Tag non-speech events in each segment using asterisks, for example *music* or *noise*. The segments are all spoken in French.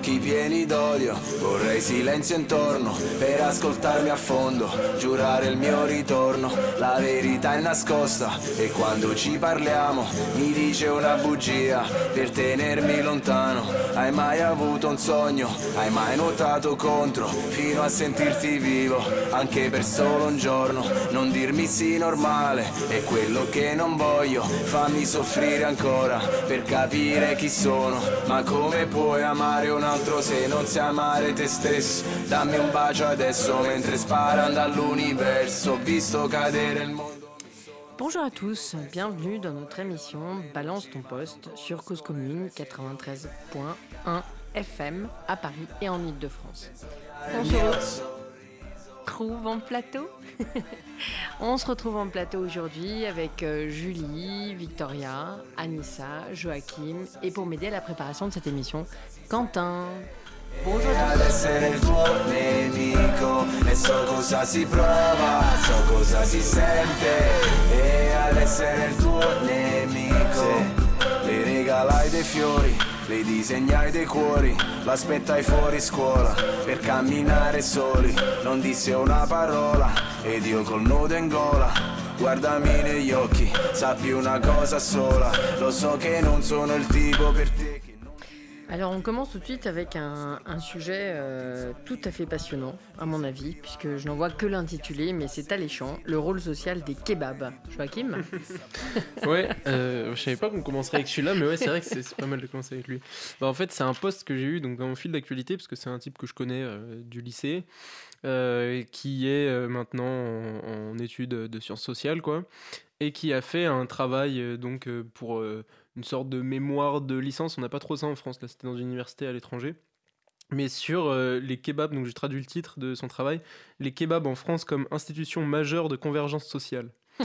occhi pieni d'odio Vorrei silenzio intorno per ascoltarmi a fondo Giurare il mio ritorno, la verità è nascosta E quando ci parliamo mi dice una bugia Per tenermi lontano Hai mai avuto un sogno? Hai mai nuotato contro? Fino a sentirti vivo Anche per solo un giorno Non dirmi sì normale È quello che non voglio Fammi soffrire ancora Per capire chi sono Ma come puoi amare un altro se non sai amare te stesso? Dammi un bacio adesso mentre sparano dall'universo Ho visto cadere il mondo. Bonjour à tous, bienvenue dans notre émission Balance ton poste sur Cause Commune 93.1 FM à Paris et en Ile-de-France. On se retrouve *laughs* On se retrouve en plateau aujourd'hui avec euh, Julie, Victoria, Anissa, Joachim et pour m'aider à la préparation de cette émission, Quentin. Bonjour Le disegnai dei cuori, l'aspettai fuori scuola Per camminare soli, non disse una parola Ed io col nodo in gola Guardami negli occhi, sappi una cosa sola Lo so che non sono il tipo per te Alors on commence tout de suite avec un, sujet euh, tout à fait passionnant, à mon avis, puisque je n'en vois que l'intitulé, mais c'est alléchant, le rôle social des kebabs. Joachim? *laughs* Ouais, euh, je savais pas qu'on commencerait avec celui-là, mais ouais, c'est vrai que c'est pas mal de commencer avec lui. Bah, en fait, c'est un poste que j'ai eu donc, dans mon fil d'actualité, parce que c'est un type que je connais euh, du lycée, euh, qui est maintenant en, en études de sciences sociales, quoi, et qui a fait un travail donc, pour une sorte de mémoire de licence. On n'a pas trop ça en France, là, c'était dans une université à l'étranger. Mais sur euh, les kebabs, donc j'ai traduit le titre de son travail, les kebabs en France comme institution majeure de convergence sociale. *laughs*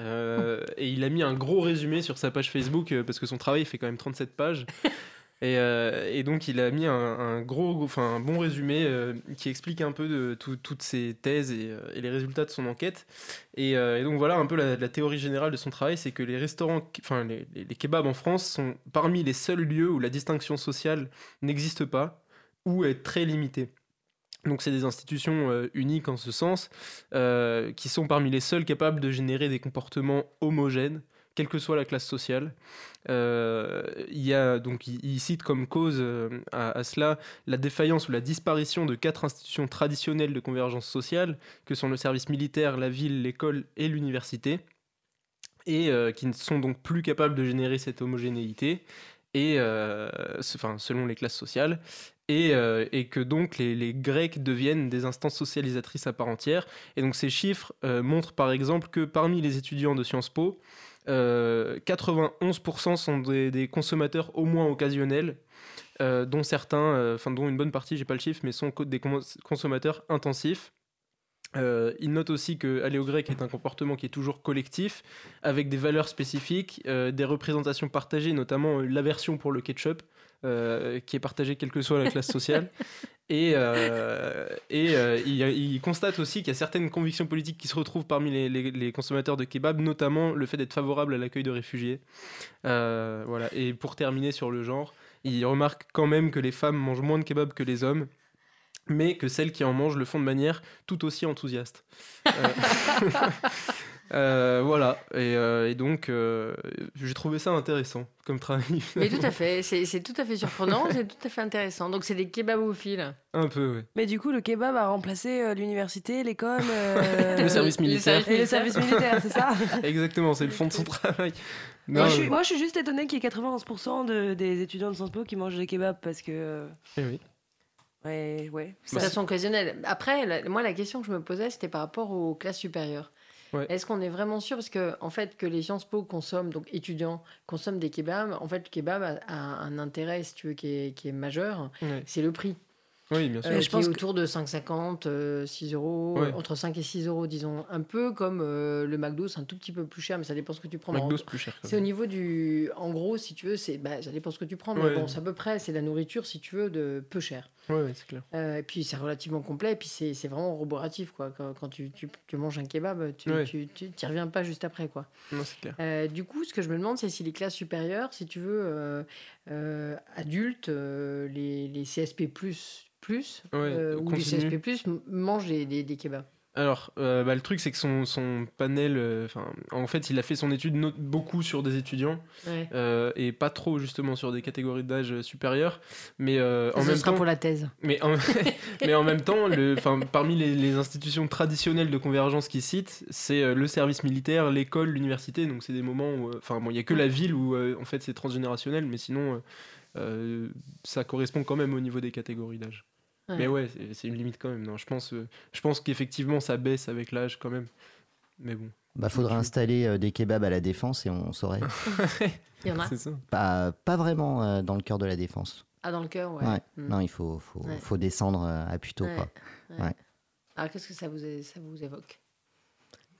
Euh, et il a mis un gros résumé sur sa page Facebook euh, parce que son travail fait quand même 37 pages. Et, euh, et donc il a mis un, un gros, enfin un bon résumé euh, qui explique un peu de tout- toutes ses thèses et, euh, et les résultats de son enquête. Et, donc voilà un peu la, théorie générale de son travail, c'est que les restaurants, enfin les, les- kebabs en France sont parmi les seuls lieux où la distinction sociale n'existe pas ou est très limitée. Donc c'est des institutions uniques en ce sens, qui sont parmi les seuls capables de générer des comportements homogènes, quelle que soit la classe sociale. Euh, il y a donc il, cite comme cause euh, à, cela la défaillance ou la disparition de quatre institutions traditionnelles de convergence sociale, que sont le service militaire, la ville, l'école et l'université, et euh, qui ne sont donc plus capables de générer cette homogénéité. Et enfin, selon les classes sociales, et, que donc les, Grecs deviennent des instances socialisatrices à part entière. Et donc ces chiffres montrent par exemple que parmi les étudiants de Sciences Po, euh, 91% sont des, consommateurs au moins occasionnels, euh, dont certains, euh, enfin dont une bonne partie, j'ai pas le chiffre, mais sont des cons- consommateurs intensifs. Euh, il note aussi que aller au grec est un comportement qui est toujours collectif, avec des valeurs spécifiques, euh, des représentations partagées, notamment euh, l'aversion pour le ketchup, euh, qui est partagée quelle que soit la classe sociale. *laughs* Et, euh, et euh, il, il constate aussi qu'il y a certaines convictions politiques qui se retrouvent parmi les, les- les consommateurs de kebab, notamment le fait d'être favorable à l'accueil de réfugiés. Voilà. Et pour terminer sur le genre, il remarque quand même que les femmes mangent moins de kebab que les hommes, mais que celles qui en mangent le font de manière tout aussi enthousiaste. Euh, *laughs* euh, voilà. Et, euh, et donc, euh, j'ai trouvé ça intéressant comme travail. *laughs* Mais tout à fait, c'est c'est tout à fait surprenant, c'est tout à fait intéressant. Donc c'est des kebabophiles. Un peu, ouais. Mais du coup, le kebab a remplacé euh, l'université, l'école. euh, *laughs* Le service militaire. Et le service militaire, c'est ça *laughs* Exactement, c'est le fond de son travail. moi, Non, je suis, mais- moi, je suis juste étonnée qu'il y ait 91% de, des étudiants de Sciences Po qui mangent des kebabs parce que. Eh oui. Ouais, ouais. De façon occasionnelle. Après, la- moi, la question que je me posais, c'était par rapport aux classes supérieures. Ouais. Est-ce qu'on est vraiment sûr? Parce que, en fait, que les Sciences Po consomment, donc étudiants, consomment des kebabs, en fait, le kebab a, a un intérêt, si tu veux, qui est, qui est majeur, Ouais. c'est le prix. Oui, bien sûr. Euh, je qui pense est que- autour de 5,50, euh, 6 euros, Ouais. entre 5 et 6 euros, disons. Un peu comme euh, le McDo, c'est un tout petit peu plus cher, mais ça dépend ce que tu prends. McDo, c'est plus cher. C'est au niveau du. En gros, si tu veux, c'est bah, ça dépend ce que tu prends, mais Ouais. bon, c'est à peu près, c'est la nourriture, si tu veux, de peu cher. Ouais, c'est clair. Euh, et puis c'est relativement complet, et puis c'est vraiment roboratif, quoi. Quand, quand tu, tu, tu manges un kebab, tu Ouais. tu, tu, t'y reviens pas juste après, quoi. Non, c'est clair. Euh, du coup, ce que je me demande, c'est si les classes supérieures, si tu veux, euh, adultes, les, les CSP+, plus, Ouais, ou les. CSP+, mangent des, des, des kebabs. Alors, euh, bah, le truc, c'est que son, son panel, euh, en fait, il a fait son étude no- beaucoup sur des étudiants Ouais. euh, et pas trop justement sur des catégories d'âge supérieures. Mais en même sera temps, pour la thèse. mais en, *laughs* mais en même temps, le, parmi les, les institutions traditionnelles de convergence qu'il cite, c'est le service militaire, l'école, l'université. Donc, c'est des moments où, enfin, bon, il y a que la ville où en fait c'est transgénérationnel, mais sinon, ça correspond quand même au niveau des catégories d'âge. Ouais. Mais ouais, c'est- une limite quand même. Non, je pense, euh, je pense qu'effectivement, ça baisse avec l'âge quand même. Mais bon, Bah, faudrait Ok. installer euh, des kebabs à la défense et on saurait. *laughs* Il y en a c'est ça. pas, pas vraiment euh, dans le cœur de la défense. Ah, dans le cœur, ouais. Ouais. Mm. Non, il faut, faut, Ouais. faut descendre euh, à Puteaux. Ouais. Quoi. Ouais. Ouais. Alors, qu'est-ce que ça vous, ça vous évoque?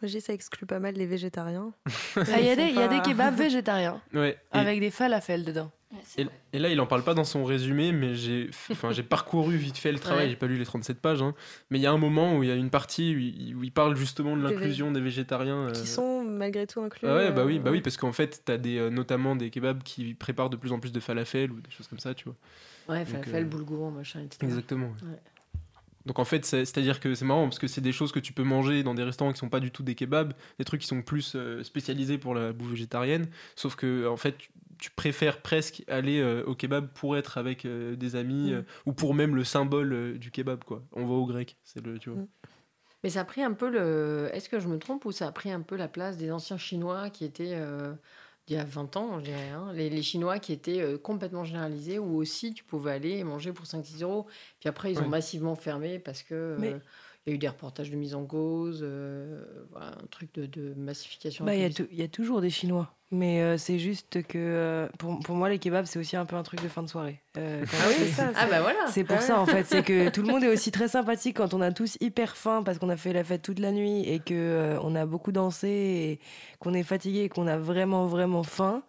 Moi, je dis ça exclut pas mal les végétariens. *laughs* Ah, Il y, a des- il y a des pas- kebabs *laughs* végétariens Ouais. Et, avec des falafels dedans. et- et là, il en parle pas dans son résumé, mais j'ai, enfin, j'ai parcouru vite fait le travail. Ouais. J'ai pas lu les 37 pages, hein. mais il y a un moment où il y a une partie où il, où il parle justement de Des l'inclusion des végétariens. euh, Qui sont malgré tout inclus. Ah ouais, bah euh, oui, bah oui, parce qu'en fait, t'as des, euh, notamment des kebabs qui préparent de plus en plus de falafel ou des choses comme ça, tu vois. Ouais, falafel, euh, boulgour, machin, etc. Exactement. ouais. Donc en fait, c'est- c'est-à-dire que c'est marrant parce que c'est des choses que tu peux manger dans des restaurants qui sont pas du tout des kebabs, des trucs qui sont plus euh, spécialisés pour la bouffe végétarienne, sauf que en fait, tu, tu préfères presque aller euh, au kebab pour être avec euh, des amis Mm. ou pour même le symbole du kebab quoi. On va au grec, c'est le tu vois. Mm. Mais ça a pris un peu le. Est-ce que je me trompe ou ça a pris un peu la place des anciens Chinois qui étaient. Il y a 20 ans, je dirais, hein, les, les Chinois qui étaient euh, complètement généralisés, où aussi tu pouvais aller manger pour 5-6 euros. Puis après, ils ont massivement fermé parce que euh, il y a eu des reportages de mise en cause, euh, voilà, un truc de, de massification. Bah, y, il y a toujours des Chinois. Mais euh, c'est juste que euh, pour, pour moi, les kebabs, c'est aussi un peu un truc de fin de soirée. Euh, Ah oui, ça. *laughs* Ah bah voilà C'est pour Ah ça en fait, c'est que tout le monde est aussi *laughs* très sympathique quand on a tous hyper faim parce qu'on a fait la fête toute la nuit et que euh, on a beaucoup dansé et qu'on est fatigué et qu'on a vraiment vraiment faim.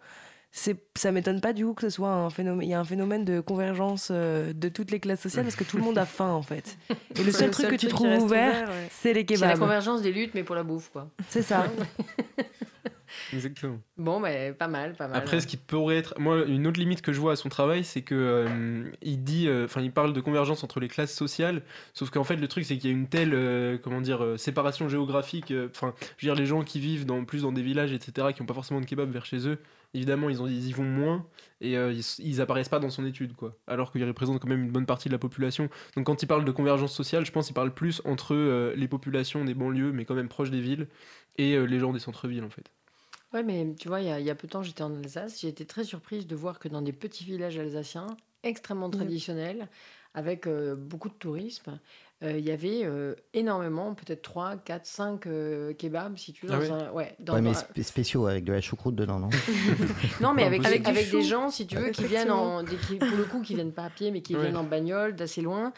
C'est, ça m'étonne pas du coup que ce soit un phénomène. Il y a un phénomène de convergence euh, de toutes les classes sociales parce que tout le monde a faim en fait. *laughs* Et le seul truc que tu trouves ouvert, ouais. c'est les C'est la kebabs. convergence des luttes, mais pour la bouffe, quoi. C'est ça. *laughs* Exactement. Bon, bah, pas mal, pas mal. Après, ce qui pourrait être, moi, une autre limite que je vois à son travail, c'est que euh, il dit, euh, enfin, il parle de convergence entre les classes sociales, sauf qu'en fait, le truc, c'est qu'il y a une telle, euh, comment dire, séparation géographique. Enfin, je veux dire, les gens qui vivent dans plus dans des villages, etc., qui n'ont pas forcément de kebab vers chez eux, évidemment, ils, ont, ils y vont moins et ils, ils apparaissent pas dans son étude, quoi. Alors qu'ils représentent quand même une bonne partie de la population. Donc, quand il parle de convergence sociale, je pense qu'il parle plus entre les populations des banlieues, mais quand même proches des villes, et les gens des centres-villes, en fait. Ouais, mais tu vois, il y a, il y a peu de temps, j'étais en Alsace. J'ai été très surprise de voir que dans des petits villages alsaciens, extrêmement traditionnels, avec euh, beaucoup de tourisme, euh, il y avait euh, énormément, peut-être 3, 4, 5 kebabs, si tu veux. Ah dans ouais un- ouais, dans- Ouais, mais spéciaux avec de la choucroute dedans, non? *laughs* Non, mais avec, des gens, si tu veux, qui viennent en, des- qui, pour le coup, qui viennent pas à pied, mais qui Ouais. viennent en bagnole d'assez loin.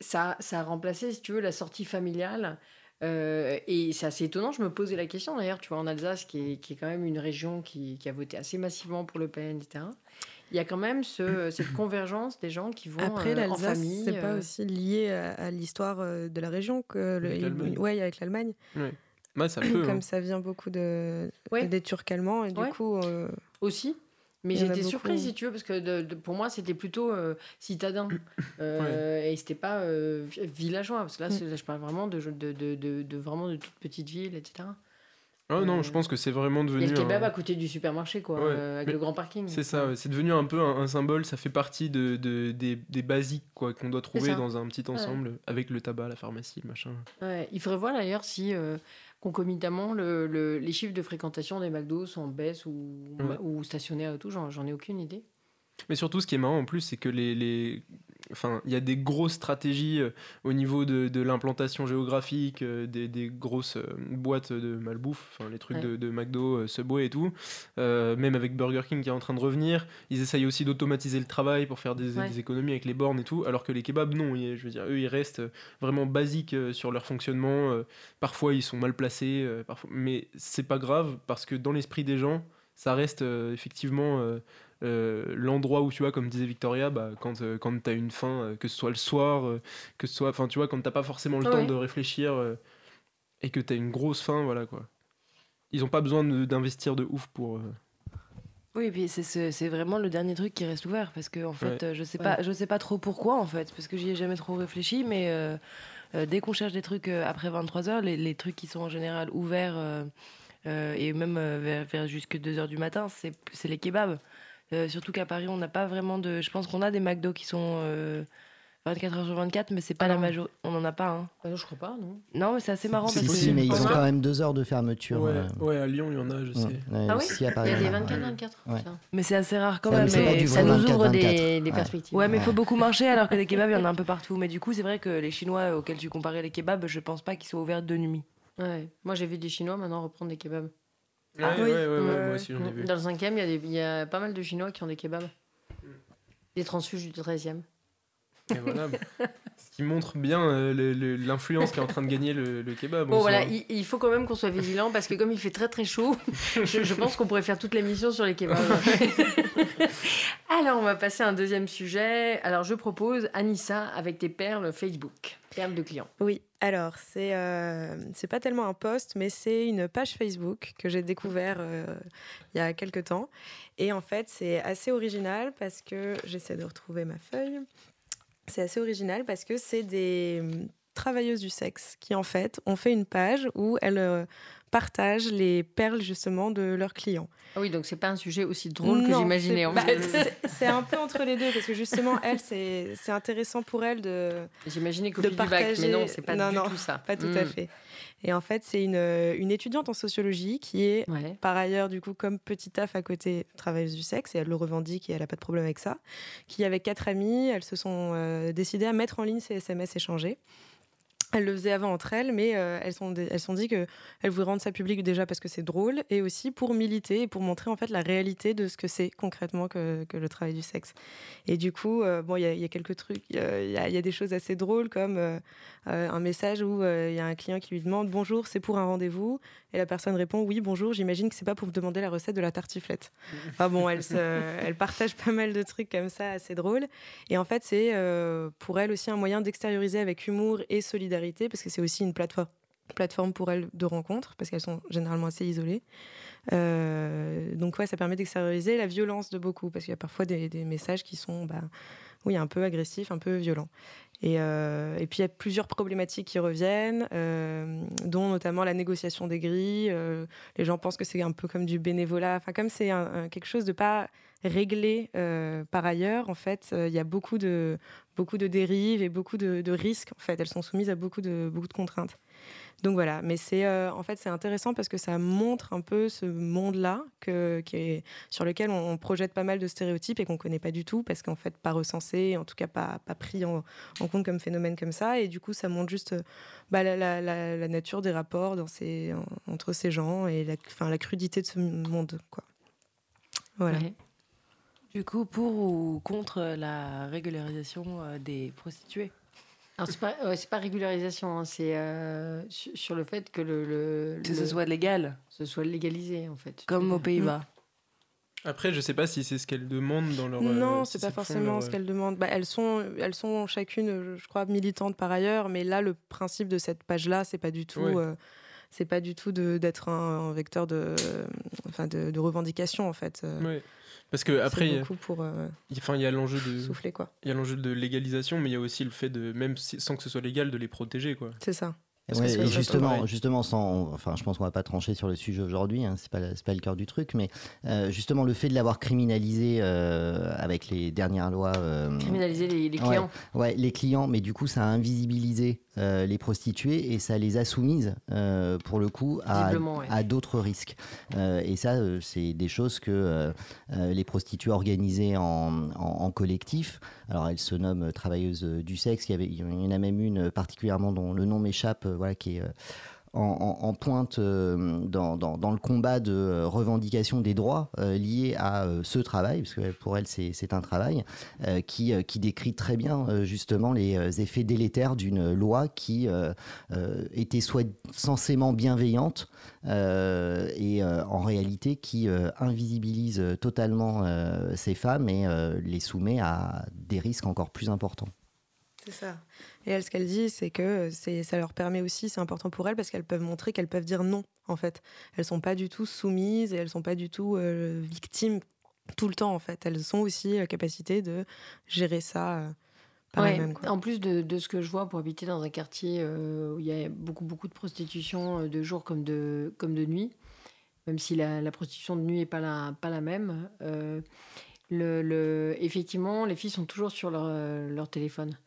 Ça, ça a remplacé, si tu veux, la sortie familiale. Euh, et c'est assez étonnant. Je me posais la question d'ailleurs, tu vois, en Alsace, qui est, qui est quand même une région qui, qui a voté assez massivement pour Le Pen, etc. Il y a quand même ce, *clears throat* cette convergence des gens qui vont Après, euh, en l'Alsace, famille. c'est pas euh, aussi lié à, à l'histoire euh, de la région que le, Avec l'Allemagne. ouais, avec l'Allemagne. Ouais, ça peut. Comme hein. ça vient beaucoup de Ouais. des Turcs allemands et du Ouais. coup, euh, aussi. Mais j'étais surprise, si tu veux, parce que de- de- pour moi, c'était plutôt euh, citadin. *clears throat* Euh, Et c'était pas euh, vi- villageois. Parce que là, Mm. là, je parle vraiment de, de, vraiment de toutes petites villes, etc. Oh non, Euh, je pense que c'est vraiment Il y devenu. a le kebab un- à côté du supermarché, quoi, Ouais. euh, avec Mais le grand parking. C'est ça, ouais. c'est devenu un peu un, un symbole, ça fait partie de, de- des, des basiques quoi qu'on doit trouver dans un petit ensemble avec le tabac, la pharmacie, le machin. Ouais, il faudrait voir d'ailleurs si euh, concomitamment le, le- les chiffres de fréquentation des McDo sont en baisse ou, Ouais. ou stationnaires et tout, j'en j'en ai aucune idée. Mais surtout, ce qui est marrant en plus, c'est que les, les... Enfin, il y a des grosses stratégies euh, au niveau de, de l'implantation géographique, euh, des, des grosses euh, boîtes de malbouffe, enfin les trucs Ouais. de, de McDo, Subway et tout. Même avec Burger King qui est en train de revenir, ils essayent aussi d'automatiser le travail pour faire des, Ouais. des économies avec les bornes et tout. Alors que les kebabs, non. Ils- je veux dire, eux, ils restent vraiment basiques sur leur fonctionnement. parfois, ils sont mal placés, parfois... mais c'est pas grave parce que dans l'esprit des gens, ça reste effectivement l'endroit où tu vois, comme disait Victoria, bah, quand, euh, quand t'as une faim, euh, que ce soit le soir, euh, que ce soit, enfin tu vois, quand t'as pas forcément le Ouais. temps de réfléchir euh, et que t'as une grosse faim, voilà quoi. Ils ont pas besoin d'investir de ouf pour. euh, Oui, et puis c'est- vraiment le dernier truc qui reste ouvert parce que en fait, Ouais. euh, je sais Ouais. pas, je sais pas trop pourquoi en fait, parce que j'y ai jamais trop réfléchi, mais euh, euh, dès qu'on cherche des trucs euh, après 23 heures, les, les trucs qui sont en général ouverts euh, euh, et même euh, vers, vers jusque 2 heures du matin, c'est c'est les kebabs. Euh, surtout qu'à Paris, on n'a pas vraiment de. Je pense qu'on a des McDo qui sont euh, 24 heures sur 24, mais c'est pas Ah la majorité. On en a pas, hein. Bah non, je crois pas, non. Non, mais c'est assez marrant C'est si, mais ils ont quand même deux heures de fermeture. Ouais, euh, ouais, à Lyon, il y en a, je sais. ouais, Ah oui à Il y a des ouais. 24-24. Ouais. putain. Mais c'est assez rare quand même. mais ça nous ouvre 24-24. des, des perspectives. Ouais, mais il faut beaucoup marcher alors que des *laughs* kebabs, il y en a un peu partout. Mais du coup, c'est vrai que les Chinois auxquels tu comparais les kebabs, je pense pas qu'ils soient ouverts de nuit. Ouais. Moi, j'ai vu des Chinois maintenant reprendre des kebabs. Ouais, Ah, ouais, oui. ouais, ouais, Ouais. moi aussi j'en ai vu. Dans le cinquième, il y, a des- il y a pas mal de Chinois qui ont des kebabs. Des transfuges du 13e. Et voilà. Ce qui montre bien euh, l'influence qui est en train de gagner le, le kebab. Bon, voilà, il, il faut quand même qu'on soit vigilant parce que comme il fait très très chaud, *laughs* je, je pense qu'on pourrait faire toute l'émission sur les kebabs. *laughs* Alors, on va passer à un deuxième sujet. Alors, je propose Anissa avec tes perles Facebook. Perles de clients. Oui, alors c'est euh, c'est pas tellement un post, mais c'est une page Facebook que j'ai découvert euh, il y a quelques temps. Et en fait, c'est assez original parce que j'essaie de retrouver ma feuille. C'est assez original parce que c'est des hum, travailleuses du sexe qui en fait ont fait une page où elles euh, partagent les perles justement de leurs clients. Ah oui, donc c'est pas un sujet aussi drôle que j'imaginais en bah, fait. c'est- un peu entre les deux parce que justement, elle, c'est intéressant pour elle de, J'imaginais de fil du bac, partager- mais non, c'est pas Non, du non, tout ça. Pas tout à Mm. fait. Et en fait, c'est une, une étudiante en sociologie qui est Ouais. par ailleurs, du coup, comme petit taf à côté, travailleuse du sexe, et elle le revendique et elle n'a pas de problème avec ça, qui, avec quatre amis, elles se sont euh, décidées à mettre en ligne ces SMS échangés. Elles le faisaient avant entre elles, mais euh, elles sont elles sont dit que elles voulaient rendre ça public déjà parce que c'est drôle et aussi pour militer et pour montrer en fait la réalité de ce que c'est concrètement que, que le travail du sexe. Et du coup, euh, bon, il y, a- il y a quelques trucs, il y a, il y a- il y a des choses assez drôles comme euh, un message où il y a un client qui lui demande bonjour, c'est pour un rendez-vous et la personne répond oui bonjour, j'imagine que c'est pas pour me demander la recette de la tartiflette. *laughs* Enfin bon, elle, elle partage pas mal de trucs comme ça assez drôles et en fait c'est pour elle aussi un moyen d'extérioriser avec humour et solidarité parce que c'est aussi une plateforme plateforme pour elles de rencontres parce qu'elles sont généralement assez isolées. Euh, donc ouais, ça permet d'extérioriser la violence de beaucoup parce qu'il y a parfois des, messages qui sont bah, oui, un peu agressifs, un peu violents. Et, euh, et puis il y a plusieurs problématiques qui reviennent, euh, dont notamment la négociation des grilles. Les gens pensent que c'est un peu comme du bénévolat. Enfin, comme c'est quelque chose de pas réglé euh, par ailleurs, en fait, euh, il y a beaucoup de, beaucoup de dérives et beaucoup de, risques. En fait, elles sont soumises à beaucoup de, beaucoup de contraintes. Donc voilà, mais c'est euh, en fait c'est intéressant parce que ça montre un peu ce monde-là qui est, sur lequel on, projette pas mal de stéréotypes et qu'on connaît pas du tout parce qu'en fait pas recensé, en tout cas pas, pas pris en, compte comme phénomène comme ça. Et du coup, ça montre juste bah, la, la- nature des rapports dans ces, en- entre ces gens et la, la crudité de ce monde. Voilà. Du coup, pour ou contre la régularisation euh, des prostituées? Alors, c'est pas, ouais, pas régularisation, hein, c'est euh, su- sur le fait que le, le- Que ce le- soit légal, ce soit légalisé en fait. comme aux. Pays-Bas. Après, je sais pas si c'est ce qu'elles demandent dans leur. Non, euh, c'est si pas forcément leur, ce euh, qu'elles demandent. Bah, elles, sont, elles sont chacune, je crois, militantes par ailleurs, mais là, le principe de cette page-là, c'est pas du tout. Ouais. euh, c'est pas du tout d'être un, un vecteur de, enfin de, de revendication en fait. Euh, Ouais. Parce que après, pour euh, enfin, il y a l'enjeu de, souffler quoi. il y a l'enjeu de légalisation, mais il y a aussi le fait de, même si- sans que ce soit légal, de les protéger, quoi. C'est ça. Et, ouais, justement, justement, sans, enfin, je pense qu'on va pas trancher sur le sujet aujourd'hui. Hein, c'est pas, c'est pas le cœur du truc, mais euh, justement le fait de l'avoir criminalisé euh, avec les dernières lois. euh, Criminaliser les, les Ouais. clients. Ouais, les clients, mais du coup, ça a invisibilisé euh, les prostituées et ça les a soumises, euh, pour le coup, à, Visiblement, ouais. à d'autres risques. Euh, et ça, c'est des choses que les prostituées organisaient en, en- en collectif. Alors, elles se nomment travailleuses du sexe. Il y, avait, il y en a même une particulièrement dont le nom m'échappe, voilà, qui est. euh, en, pointe dans, dans, le combat de revendication des droits liés à ce travail, parce que pour elle c'est un travail, qui, qui décrit très bien justement les effets délétères d'une loi qui était soit censément bienveillante et en réalité qui invisibilise totalement ces femmes et les soumet à des risques encore plus importants. C'est ça. Et elle, ce qu'elle dit, c'est que ça leur permet aussi, c'est important pour elles, parce qu'elles peuvent montrer qu'elles peuvent dire non, en fait. Elles sont pas du tout soumises et elles sont pas du tout euh, victimes tout le temps, en fait. Elles ont aussi la capacité de gérer ça. Euh, par elles-mêmes, En plus de, de, ce que je vois pour habiter dans un quartier euh, où il y a beaucoup, beaucoup de prostitution de jour comme de, comme de nuit, même si la, la prostitution de nuit n'est pas la, pas la même, le, effectivement, les filles sont toujours sur leur, leur téléphone.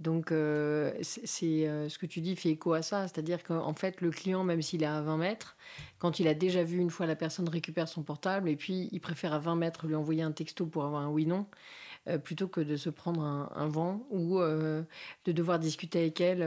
Donc, euh, c'est euh, ce que tu dis fait écho à ça. C'est-à-dire qu'en fait, le client, même s'il est à 20 mètres, quand il a déjà vu une fois la personne récupère son portable et puis il préfère à 20 mètres lui envoyer un texto pour avoir un oui-non, euh, plutôt que de se prendre un, vent ou de devoir discuter avec elle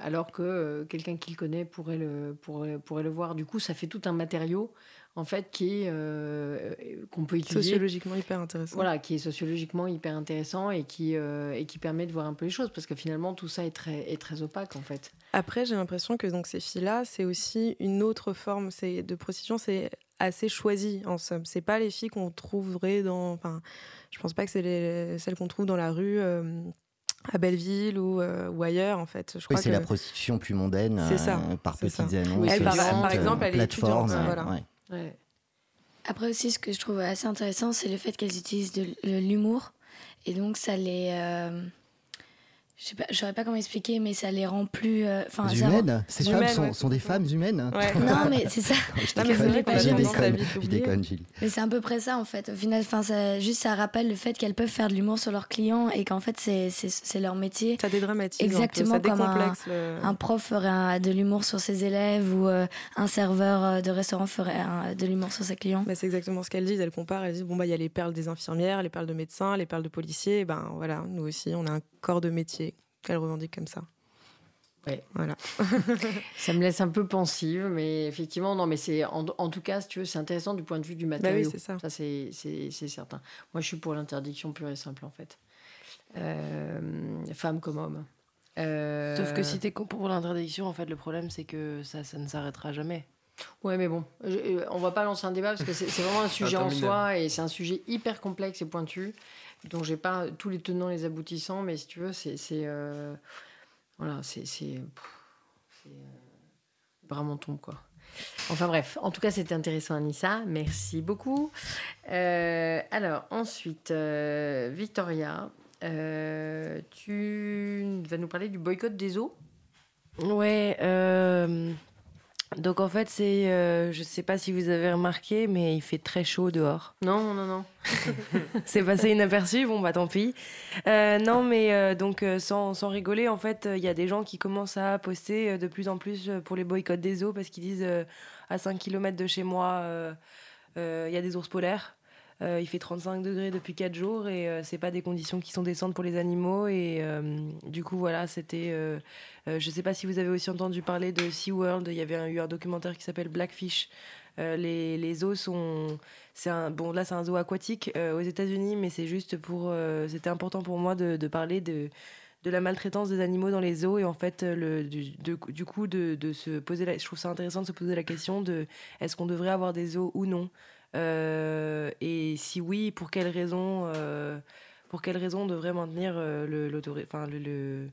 alors que quelqu'un qu'il connaît pourrait le, pourrait, pourrait le voir. Du coup, ça fait tout un matériau en fait, qui est euh, qu'on peut utiliser sociologiquement hyper intéressant. Voilà, qui est sociologiquement hyper intéressant et qui euh, et qui permet de voir un peu les choses parce que finalement tout ça est très est très opaque en fait. Après, j'ai l'impression que donc ces filles-là, c'est aussi une autre forme c'est de prostitution, c'est assez choisi en somme. C'est pas les filles qu'on trouverait dans, enfin, je pense pas que c'est celles qu'on trouve dans la rue. Euh, à Belleville ou, ou, ailleurs en fait. Je oui, c'est la prostitution plus mondaine ça, par petites annonces, elle, par, exemple, elle est étudiante. Voilà. Après aussi, ce que je trouve assez intéressant, c'est le fait qu'elles utilisent de l'humour. Et donc, ça les... Euh, je ne saurais pas comment expliquer, mais ça les rend plus. Euh, enfin, humaines Ces femmes sont, des femmes humaines *laughs* Non, mais c'est ça. *laughs* je, déconne, je, déconne, Gilles. Mais c'est à peu près ça, en fait. Au final, ça, juste ça rappelle le fait qu'elles peuvent faire de l'humour sur leurs clients et qu'en fait, c'est leur métier. Ça dédramatise. Exactement ça comme un, un, prof ferait de l'humour sur ses élèves ou euh, un serveur euh, de restaurant ferait de l'humour sur ses clients. c'est exactement ce qu'elles disent. Elles comparent. Elles disent bon, bah, il y a les perles des infirmières, les perles de médecins, les perles de policiers. Ben voilà, nous aussi, on a un corps de métier qu'elle revendique comme ça. Ouais. Voilà. *laughs* ça me laisse un peu pensive, mais effectivement, non, mais c'est en, tout cas, si tu veux, c'est intéressant du point de vue du bah matériau. c'est ça. ça c'est, certain. Moi, je suis pour l'interdiction pure et simple, en fait. Euh, femme comme homme. Euh, Sauf que si tu es pour l'interdiction, en fait, le problème, c'est que ça, ça ne s'arrêtera jamais. Ouais, mais bon, euh, on va pas lancer un débat parce que c'est, vraiment un sujet en soi et c'est un sujet hyper complexe et pointu dont j'ai pas tous les tenants, les aboutissants, mais si tu veux, c'est. Euh, voilà, c'est. C'est euh, vraiment ton, quoi. Enfin bref, en tout cas, c'était intéressant, Anissa. Merci beaucoup. Euh, alors, ensuite, Victoria, tu vas nous parler du boycott des eaux? Ouais. Donc en fait, c'est, euh, je sais pas si vous avez remarqué, mais il fait très chaud dehors. Non, non, non. *laughs* c'est passé inaperçu, bon bah tant pis. Euh, non, mais euh, donc sans, sans, rigoler, en fait, il y a des gens qui commencent à poster de plus en plus pour les boycotts des eaux parce qu'ils disent à 5 km de chez moi, il y a des ours polaires. Euh, il fait 35 degrés depuis 4 jours et euh, c'est pas des conditions qui sont décentes pour les animaux. Et euh, du coup, voilà, c'était. je sais pas si vous avez aussi entendu parler de SeaWorld. Il y avait eu un documentaire qui s'appelle Blackfish. les, les zoos sont. C'est un, bon, là, c'est un zoo aquatique aux États-Unis, mais c'est juste pour. c'était important pour moi de, parler de de la maltraitance des animaux dans les zoos et en fait le, du, du coup de, se poser je trouve ça intéressant de se poser la question de est-ce qu'on devrait avoir des zoos ou non? Et si oui, pour quelles raisons, euh, pour quelles raisons on devrait maintenir euh, le, enfin, le,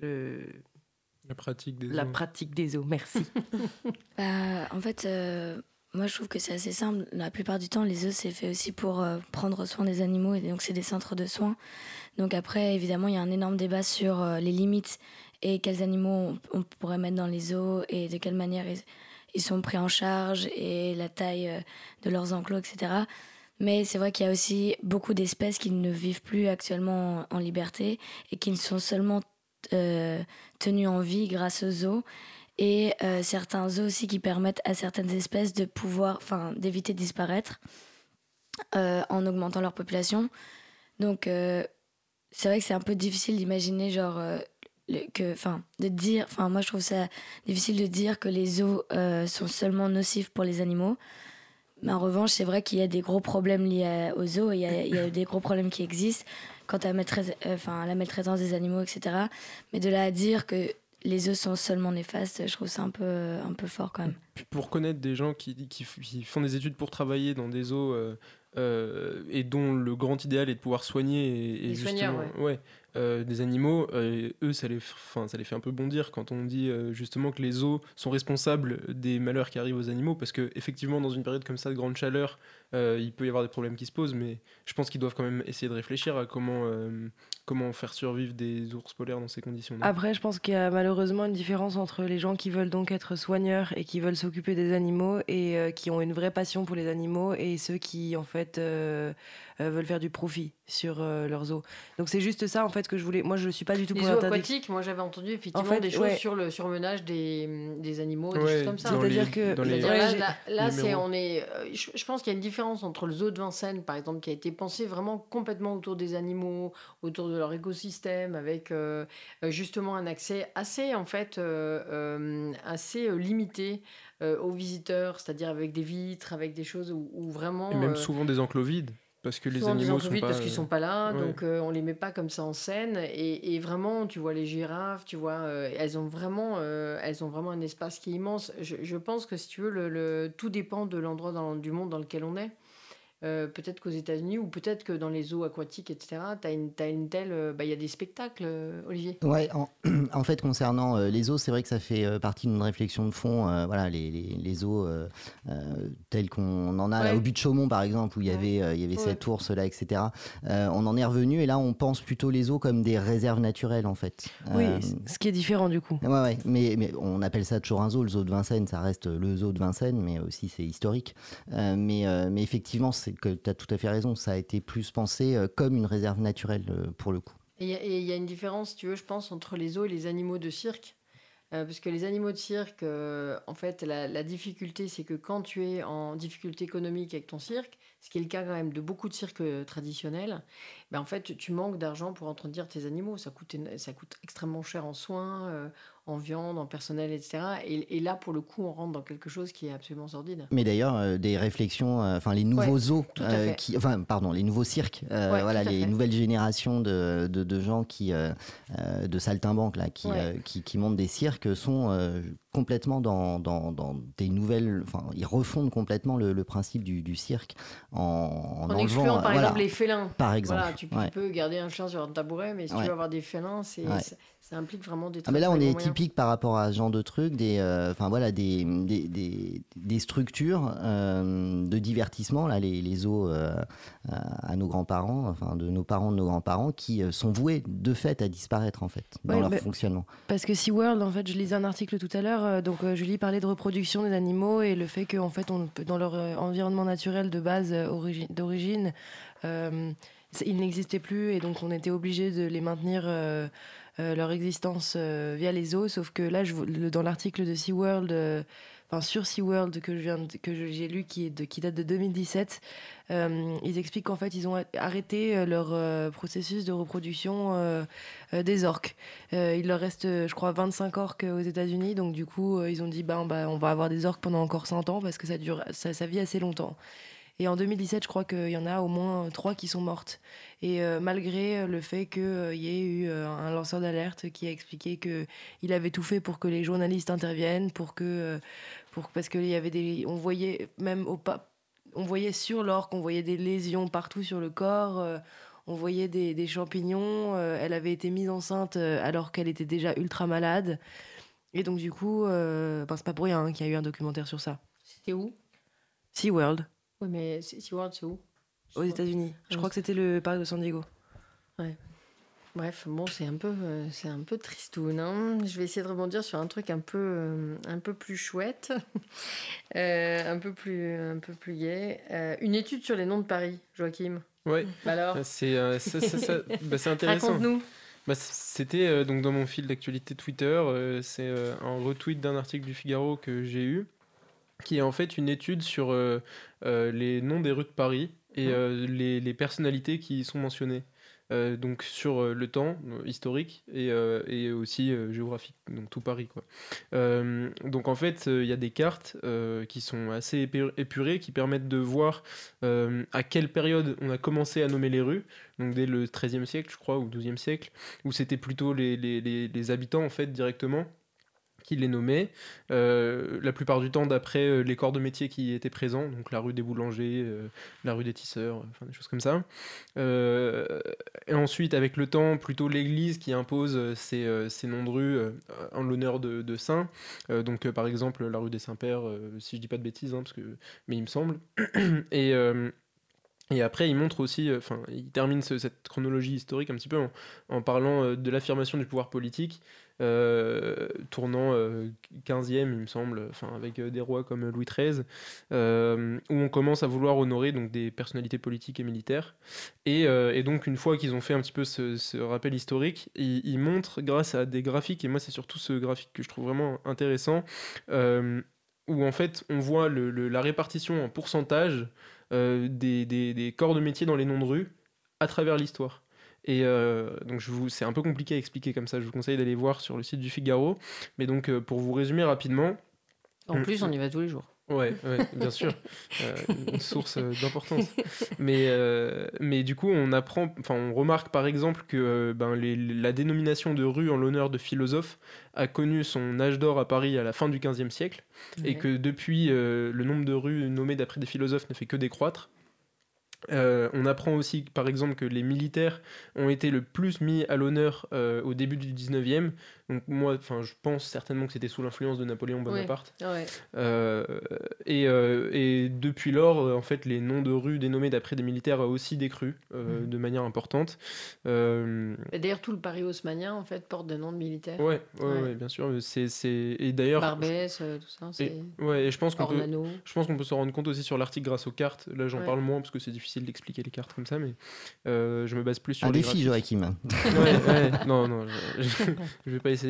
le, la pratique des la pratique des eaux. Merci. *laughs* *laughs* bah, en fait, moi je trouve que c'est assez simple. La plupart du temps, les eaux c'est fait aussi pour prendre soin des animaux et donc c'est des centres de soins. Donc après, évidemment, il y a un énorme débat sur les limites et quels animaux on, on, pourrait mettre dans les zoos et de quelle manière ils sont pris en charge et la taille euh, de leurs enclos, etc. Mais c'est vrai qu'il y a aussi beaucoup d'espèces qui ne vivent plus actuellement en liberté et qui ne sont seulement euh, tenues en vie grâce aux zoos et euh, certains zoos aussi qui permettent à certaines espèces de pouvoir, enfin, d'éviter de disparaître en augmentant leur population. Donc, c'est vrai que c'est un peu difficile d'imaginer, genre, que, enfin, de dire, enfin, moi je trouve ça difficile de dire que les euh, sont seulement nocifs pour les animaux. Mais en revanche, c'est vrai qu'il y a des gros problèmes liés aux zoos, il y, a, il y a des gros problèmes qui existent quant à, maîtrise, enfin, la maltraitance des animaux, etc. Mais de là à dire que les zoos sont seulement néfastes, je trouve ça un peu, un peu fort quand même. Pour connaître des gens qui, qui, qui font des études pour travailler dans des zoos euh, euh, et dont le grand idéal est de pouvoir soigner et, et justement, ouais. ouais euh, des animaux, euh, eux, ça les, fin, ça les fait un peu bondir quand on dit euh, justement que les zoos sont responsables des malheurs qui arrivent aux animaux, parce que effectivement, dans une période comme ça de grande chaleur, euh, il peut y avoir des problèmes qui se posent, mais je pense qu'ils doivent quand même essayer de réfléchir à comment, euh, comment faire survivre des ours polaires dans ces conditions. Après, je pense qu'il y a malheureusement une différence entre les gens qui veulent donc être soigneurs et qui veulent s'occuper des animaux et euh, qui ont une vraie passion pour les animaux et ceux qui en fait euh, euh, veulent faire du profit sur euh, leurs eaux. Donc c'est juste ça en fait que je voulais. Moi, je suis pas du tout Les pour aquatiques, moi j'avais entendu effectivement En fait, des choses ouais. sur le surmenage des, des animaux, des Ouais, choses comme ça. C'est-à-dire que- les- Ouais, là, c'est on est. je, je pense qu'il y a une différence entre le zoo de Vincennes, par exemple, qui a été pensé vraiment complètement autour des animaux, autour de leur écosystème, avec justement un accès assez en fait euh, euh, assez limité euh, aux visiteurs, c'est-à-dire avec des vitres, avec des choses où, où vraiment. Et même euh, souvent des enclos vides, parce que les animaux sont enclos vides pas. parce qu'ils sont pas là, ouais. donc euh, on les met pas comme ça en scène. Et, et vraiment, tu vois les girafes, tu vois, elles ont vraiment, elles ont vraiment un espace qui est immense. Je, je pense que si tu veux, le, le- tout dépend de l'endroit dans- du monde dans lequel on est. Euh, peut-être qu'aux États-Unis ou peut-être que dans les zoos aquatiques, etc., tu as une, t'as une telle. euh, bah, Il y a des spectacles, euh, Olivier. Ouais, en, *clears throat* en fait, concernant euh, les zoos, c'est vrai que ça fait euh, partie d'une réflexion de fond. euh, voilà, les, les, les zoos euh, euh, tels qu'on en a là, au but de Chaumont, par exemple, où il y Ouais. avait, euh, il y avait Ouais. cette ours là, etc. Euh, on en est revenu et là, on pense plutôt les zoos comme des réserves naturelles, en fait. Oui, ce qui est différent du coup. Ouais, ouais, mais, mais on appelle ça toujours un zoo. Le zoo de Vincennes, ça reste le zoo de Vincennes, mais aussi c'est historique. Euh, mais, euh, mais effectivement, c'est que tu as tout à fait raison. Ça a été plus pensé euh, comme une réserve naturelle euh, pour le coup. Et il y a- une différence, tu veux, je pense, entre les zoos et les animaux de cirque. Euh, parce que les animaux de cirque, en fait, la, difficulté, c'est que quand tu es en difficulté économique avec ton cirque, ce qui est le cas quand même de beaucoup de cirques traditionnels, ben, en fait, tu manques d'argent pour entretenir tes animaux. Ça coûte, extrêmement cher en soins, en viande, en personnel, etc. Et, et là, pour le coup, on rentre dans quelque chose qui est absolument sordide. Mais d'ailleurs, euh, des réflexions, euh, enfin les nouveaux Ouais, zoos, euh, qui, enfin pardon, les nouveaux cirques, Ouais, voilà, les fait. nouvelles générations de, de, de gens qui, de saltimbanques là, qui, Ouais. qui, qui montent des cirques sont complètement dans, dans, dans des nouvelles, enfin ils refondent complètement le, le principe du, du cirque en, en, En, enlevant, excluant, par voilà, exemple, les félins. par exemple. Voilà, tu, peux garder un chien sur un tabouret, mais si tu veux avoir des félins, c'est, Ouais. Ça, implique vraiment des Ah, mais là, très, on est typique par rapport à ce genre de trucs, des, euh, enfin voilà, des, des, des, des structures euh, de divertissement, là, les, les zoos euh, à, nos grands-parents, enfin de nos parents, de nos grands-parents, qui euh, sont voués de fait à disparaître en fait dans Ouais, leur fonctionnement. Parce que SeaWorld, en fait, je lisais un article tout à l'heure, euh, donc euh, Julie parlait de reproduction des animaux et le fait qu'en fait, on peut, dans leur environnement naturel de base, origi- d'origine, euh, ils n'existaient plus et donc on était obligé de les maintenir leur existence euh, via les eaux. Sauf que là, dans l'article de SeaWorld, euh, enfin sur SeaWorld que j'ai lu qui date de 2017, euh, ils expliquent qu'en fait ils ont arrêté euh, leur euh, processus de reproduction euh, euh, des orques. Euh, il leur reste, euh, je crois, 25 orques aux États-Unis. Donc, du coup, euh, ils ont dit bah, bah, on va avoir des orques pendant encore 100 ans parce que ça, dure, ça, ça vit assez longtemps. Et en 2017, je crois qu'il y en a au moins trois qui sont mortes. Et euh, malgré le fait qu'il y ait eu euh, un lanceur d'alerte qui a expliqué qu'il avait tout fait pour que les journalistes interviennent, pour que, euh, pour, parce qu'il y avait des. On voyait même au pas. On voyait sur l'orque, on voyait des lésions partout sur le corps. euh, on voyait des, des champignons. euh, elle avait été mise enceinte euh, alors qu'elle était déjà ultra malade. Et donc, du coup, euh, ben, c'est pas pour rien hein, qu'il y a eu un documentaire sur ça. C'était où? SeaWorld, Oui, mais c'est- SeaWorld, c'est où? Aux États-Unis. Je crois que c'était le parc de San Diego. Bref, bon, c'est un peu, euh, c'est un peu tristoun. hein. Je vais essayer de rebondir sur un truc un peu, euh, un peu plus chouette, *laughs* Euh, un peu plus, un peu plus gai. Euh, une étude sur les noms de Paris, Joachim. Ouais, Bah alors, c'est euh, ça- ça- ça- *laughs* bah, c'est intéressant. raconte-nous. Bah, C'était euh, donc dans mon fil d'actualité Twitter, euh, c'est euh, un retweet d'un article du Figaro que j'ai eu, qui est en fait une étude sur les noms des rues de Paris et euh, les, les personnalités qui y sont mentionnées. donc sur le temps historique et, et aussi géographique, donc tout Paris. Quoi. donc en fait, il y a des cartes qui sont assez épurées, qui permettent de voir à quelle période on a commencé à nommer les rues, donc dès le XIIIe siècle, je crois, ou XIIe siècle, où c'était plutôt les, les, les habitants en fait directement qui les nommait, euh, la plupart du temps d'après euh, les corps de métier qui étaient présents, donc la rue des boulangers, euh, la rue des tisseurs, enfin des choses comme ça. et ensuite, avec le temps, plutôt l'Église qui impose ces, ces noms de rue en l'honneur de, saints. donc par exemple la rue des Saints-Pères, si je dis pas de bêtises, hein, parce que, mais il me semble. *clears throat* et et après, il montre aussi, enfin, il termine cette chronologie historique un petit peu en parlant de l'affirmation du pouvoir politique euh, tournant 15e, euh, il me semble, avec euh, des rois comme Louis XIII, où on commence à vouloir honorer donc, des personnalités politiques et militaires. Et, donc, une fois qu'ils ont fait un petit peu ce, rappel historique, ils, montrent, grâce à des graphiques, et moi, c'est surtout ce graphique que je trouve vraiment intéressant, où en fait, on voit la répartition en pourcentage des, des, des corps de métier dans les noms de rue à travers l'histoire. Et euh, donc, je vous, c'est un peu compliqué à expliquer comme ça. Je vous conseille d'aller voir sur le site du Figaro. Mais donc, euh, pour vous résumer rapidement. En plus, on y va tous les jours. Ouais, bien sûr, *laughs* euh, une source d'importance. Mais, mais du coup, on apprend, enfin, on remarque par exemple que ben, la dénomination de rue en l'honneur de philosophes a connu son âge d'or à Paris à la fin du XVe siècle, et que depuis, le nombre de rues nommées d'après des philosophes ne fait que décroître. Euh, on apprend aussi, par exemple, que les militaires ont été le plus mis à l'honneur euh, au début du 19e, donc moi, enfin, je pense certainement que c'était sous l'influence de Napoléon Bonaparte. Euh, et, euh, et, depuis lors, euh, en fait, les noms de rues dénommés d'après des militaires a aussi décru mhm. de manière importante. D'ailleurs, tout le Paris haussmanien, en fait, porte des noms de militaires. Ouais, ouais, bien sûr. C'est, et d'ailleurs. Barbès, tout ça. Et, ouais, et je pense qu'on peut, je pense qu'on peut s'en rendre compte aussi sur l'article grâce aux cartes. Là, j'en parle moins parce que c'est difficile d'expliquer les cartes comme ça, mais je me base plus sur. Un défi, Joachim. ouais, ouais, non, non, je, je vais pas essayer.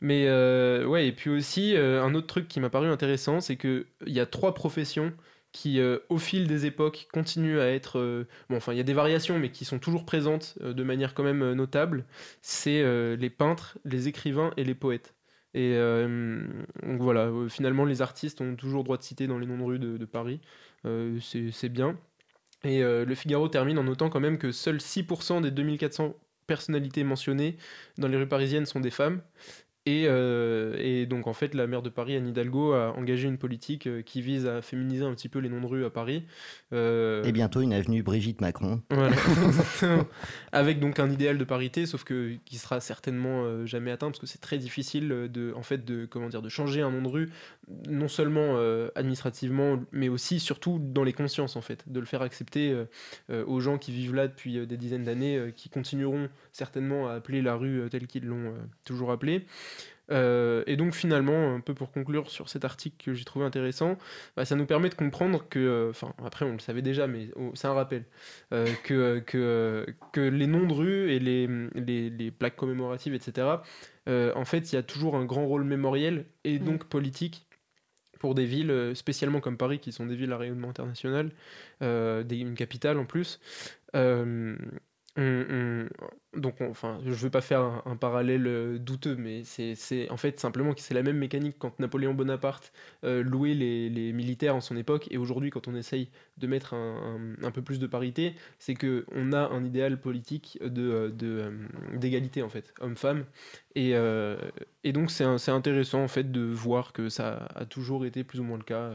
Mais euh, ouais, et puis aussi, euh, un autre truc qui m'a paru intéressant, c'est qu'il y a trois professions qui, euh, au fil des époques, continuent à être... bon, enfin, il y a des variations, mais qui sont toujours présentes de manière quand même notable. C'est les peintres, les écrivains et les poètes. Et donc voilà, finalement, les artistes ont toujours droit de citer dans les noms de rue de, de Paris. c'est bien. Et le Figaro termine en notant quand même que seuls 6% des 2400 personnalités mentionnées dans les rues parisiennes sont des femmes. Et, euh, et, donc en fait, la maire de Paris, Anne Hidalgo, a engagé une politique euh, qui vise à féminiser un petit peu les noms de rues à Paris. Euh, et bientôt une avenue Brigitte Macron. Voilà, *laughs* Avec donc un idéal de parité, sauf que qui sera certainement jamais atteint parce que c'est très difficile de, en fait, de comment dire, de changer un nom de rue, non seulement administrativement, mais aussi surtout dans les consciences en fait, de le faire accepter aux gens qui vivent là depuis des dizaines d'années, qui continueront certainement à appeler la rue telle qu'ils l'ont toujours appelée. Euh, et donc finalement, un peu pour conclure sur cet article que j'ai trouvé intéressant, bah, ça nous permet de comprendre que, euh, enfin après on le savait déjà, mais c'est un rappel, euh, que, que, que, les noms de rues et les, les, les plaques commémoratives, etc., en fait il y a toujours un grand rôle mémoriel et mm. donc politique pour des villes, spécialement comme Paris, qui sont des villes à rayonnement international, des, une capitale en plus donc, enfin, je ne veux pas faire un, parallèle euh, douteux, mais c'est en fait simplement que c'est la même mécanique quand Napoléon Bonaparte euh, louait les, les, militaires en son époque, et aujourd'hui, quand on essaye de mettre un, un, peu plus de parité, c'est que on a un idéal politique de d'égalité de, en fait, homme-femme, et, euh, et donc c'est intéressant en fait de voir que ça a toujours été plus ou moins le cas.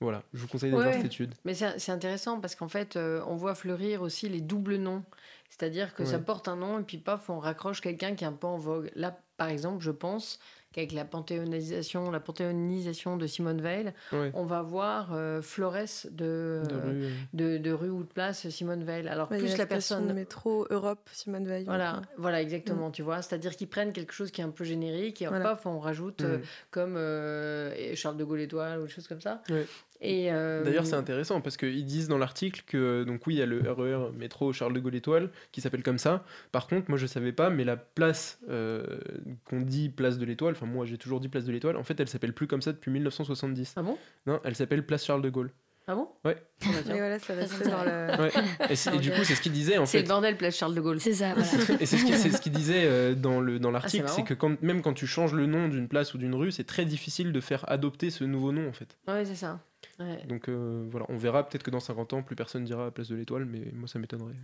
Voilà, je vous conseille d'aller voir cette étude. Mais c'est intéressant parce qu'en fait, euh, on voit fleurir aussi les doubles noms. C'est-à-dire que ça porte un nom et puis paf, on raccroche quelqu'un qui est un peu en vogue. Là, par exemple, je pense qu'avec la panthéonisation, la panthéonisation de Simone Veil, on va voir euh, Flores de, de, de, rue ou de place Simone Veil. Alors plus la, personne métro Europe Simone Veil. Voilà, voilà exactement, mm. tu vois. C'est-à-dire qu'ils prennent quelque chose qui est un peu générique et paf, on rajoute euh, comme Charles de Gaulle étoile ou des choses comme ça. Euh, D'ailleurs, c'est intéressant parce qu'ils disent dans l'article que, donc oui, il y a le RER e métro Charles de Gaulle Étoile qui s'appelle comme ça. Par contre, moi je savais pas, mais la place euh, qu'on dit place de l'Étoile, enfin moi j'ai toujours dit place de l'Étoile, en fait elle s'appelle plus comme ça depuis 1970. Ah bon? Non, elle s'appelle place Charles de Gaulle. Ah bon? Ouais. Ah bah. Mais voilà, ça reste Ça, dans le. Ouais. Et, c'est- et du coup, c'est ce qu'il disait en C'est fait. le bordel, place Charles de Gaulle. C'est ça, voilà. *laughs* Et c'est ce qu'il c'est ce qu'il disait euh, dans le dans Ah, l'article, c'est c'est que quand, même quand tu changes le nom d'une place ou d'une rue, c'est très difficile de faire adopter ce nouveau nom en fait. Ouais, c'est ça. Ouais. Donc euh, voilà, on verra peut-être que dans 50 ans, plus personne dira Place de l'Étoile, mais moi ça m'étonnerait.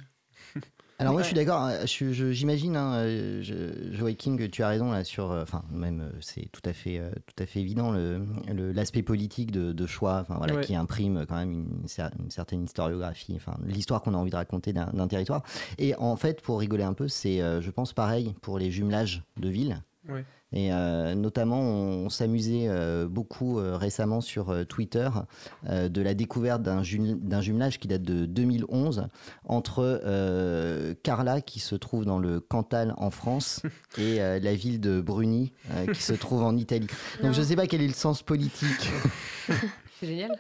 *laughs* Alors moi Ouais. je suis d'accord, hein, j'imagine, hein, je- Joaquin, que tu as raison là sur, euh, enfin même euh, c'est tout à fait, euh, tout à fait évident le- le- l'aspect politique de, de choix, enfin voilà, Ouais. qui imprime quand même une, cer- une certaine historiographie, enfin l'histoire qu'on a envie de raconter d'un d'un territoire. Et en fait, pour rigoler un peu, c'est, euh, je pense pareil pour les jumelages de villes. Ouais. Et euh, notamment, on, s'amusait euh, beaucoup euh, récemment sur euh, Twitter euh, de la découverte d'un jum- d'un jumelage qui date de 2011 entre euh, Carla, qui se trouve dans le Cantal en France, *laughs* et euh, la ville de Bruni, euh, qui se trouve en Italie. Donc je ne sais pas quel est le sens politique *laughs* C'est génial.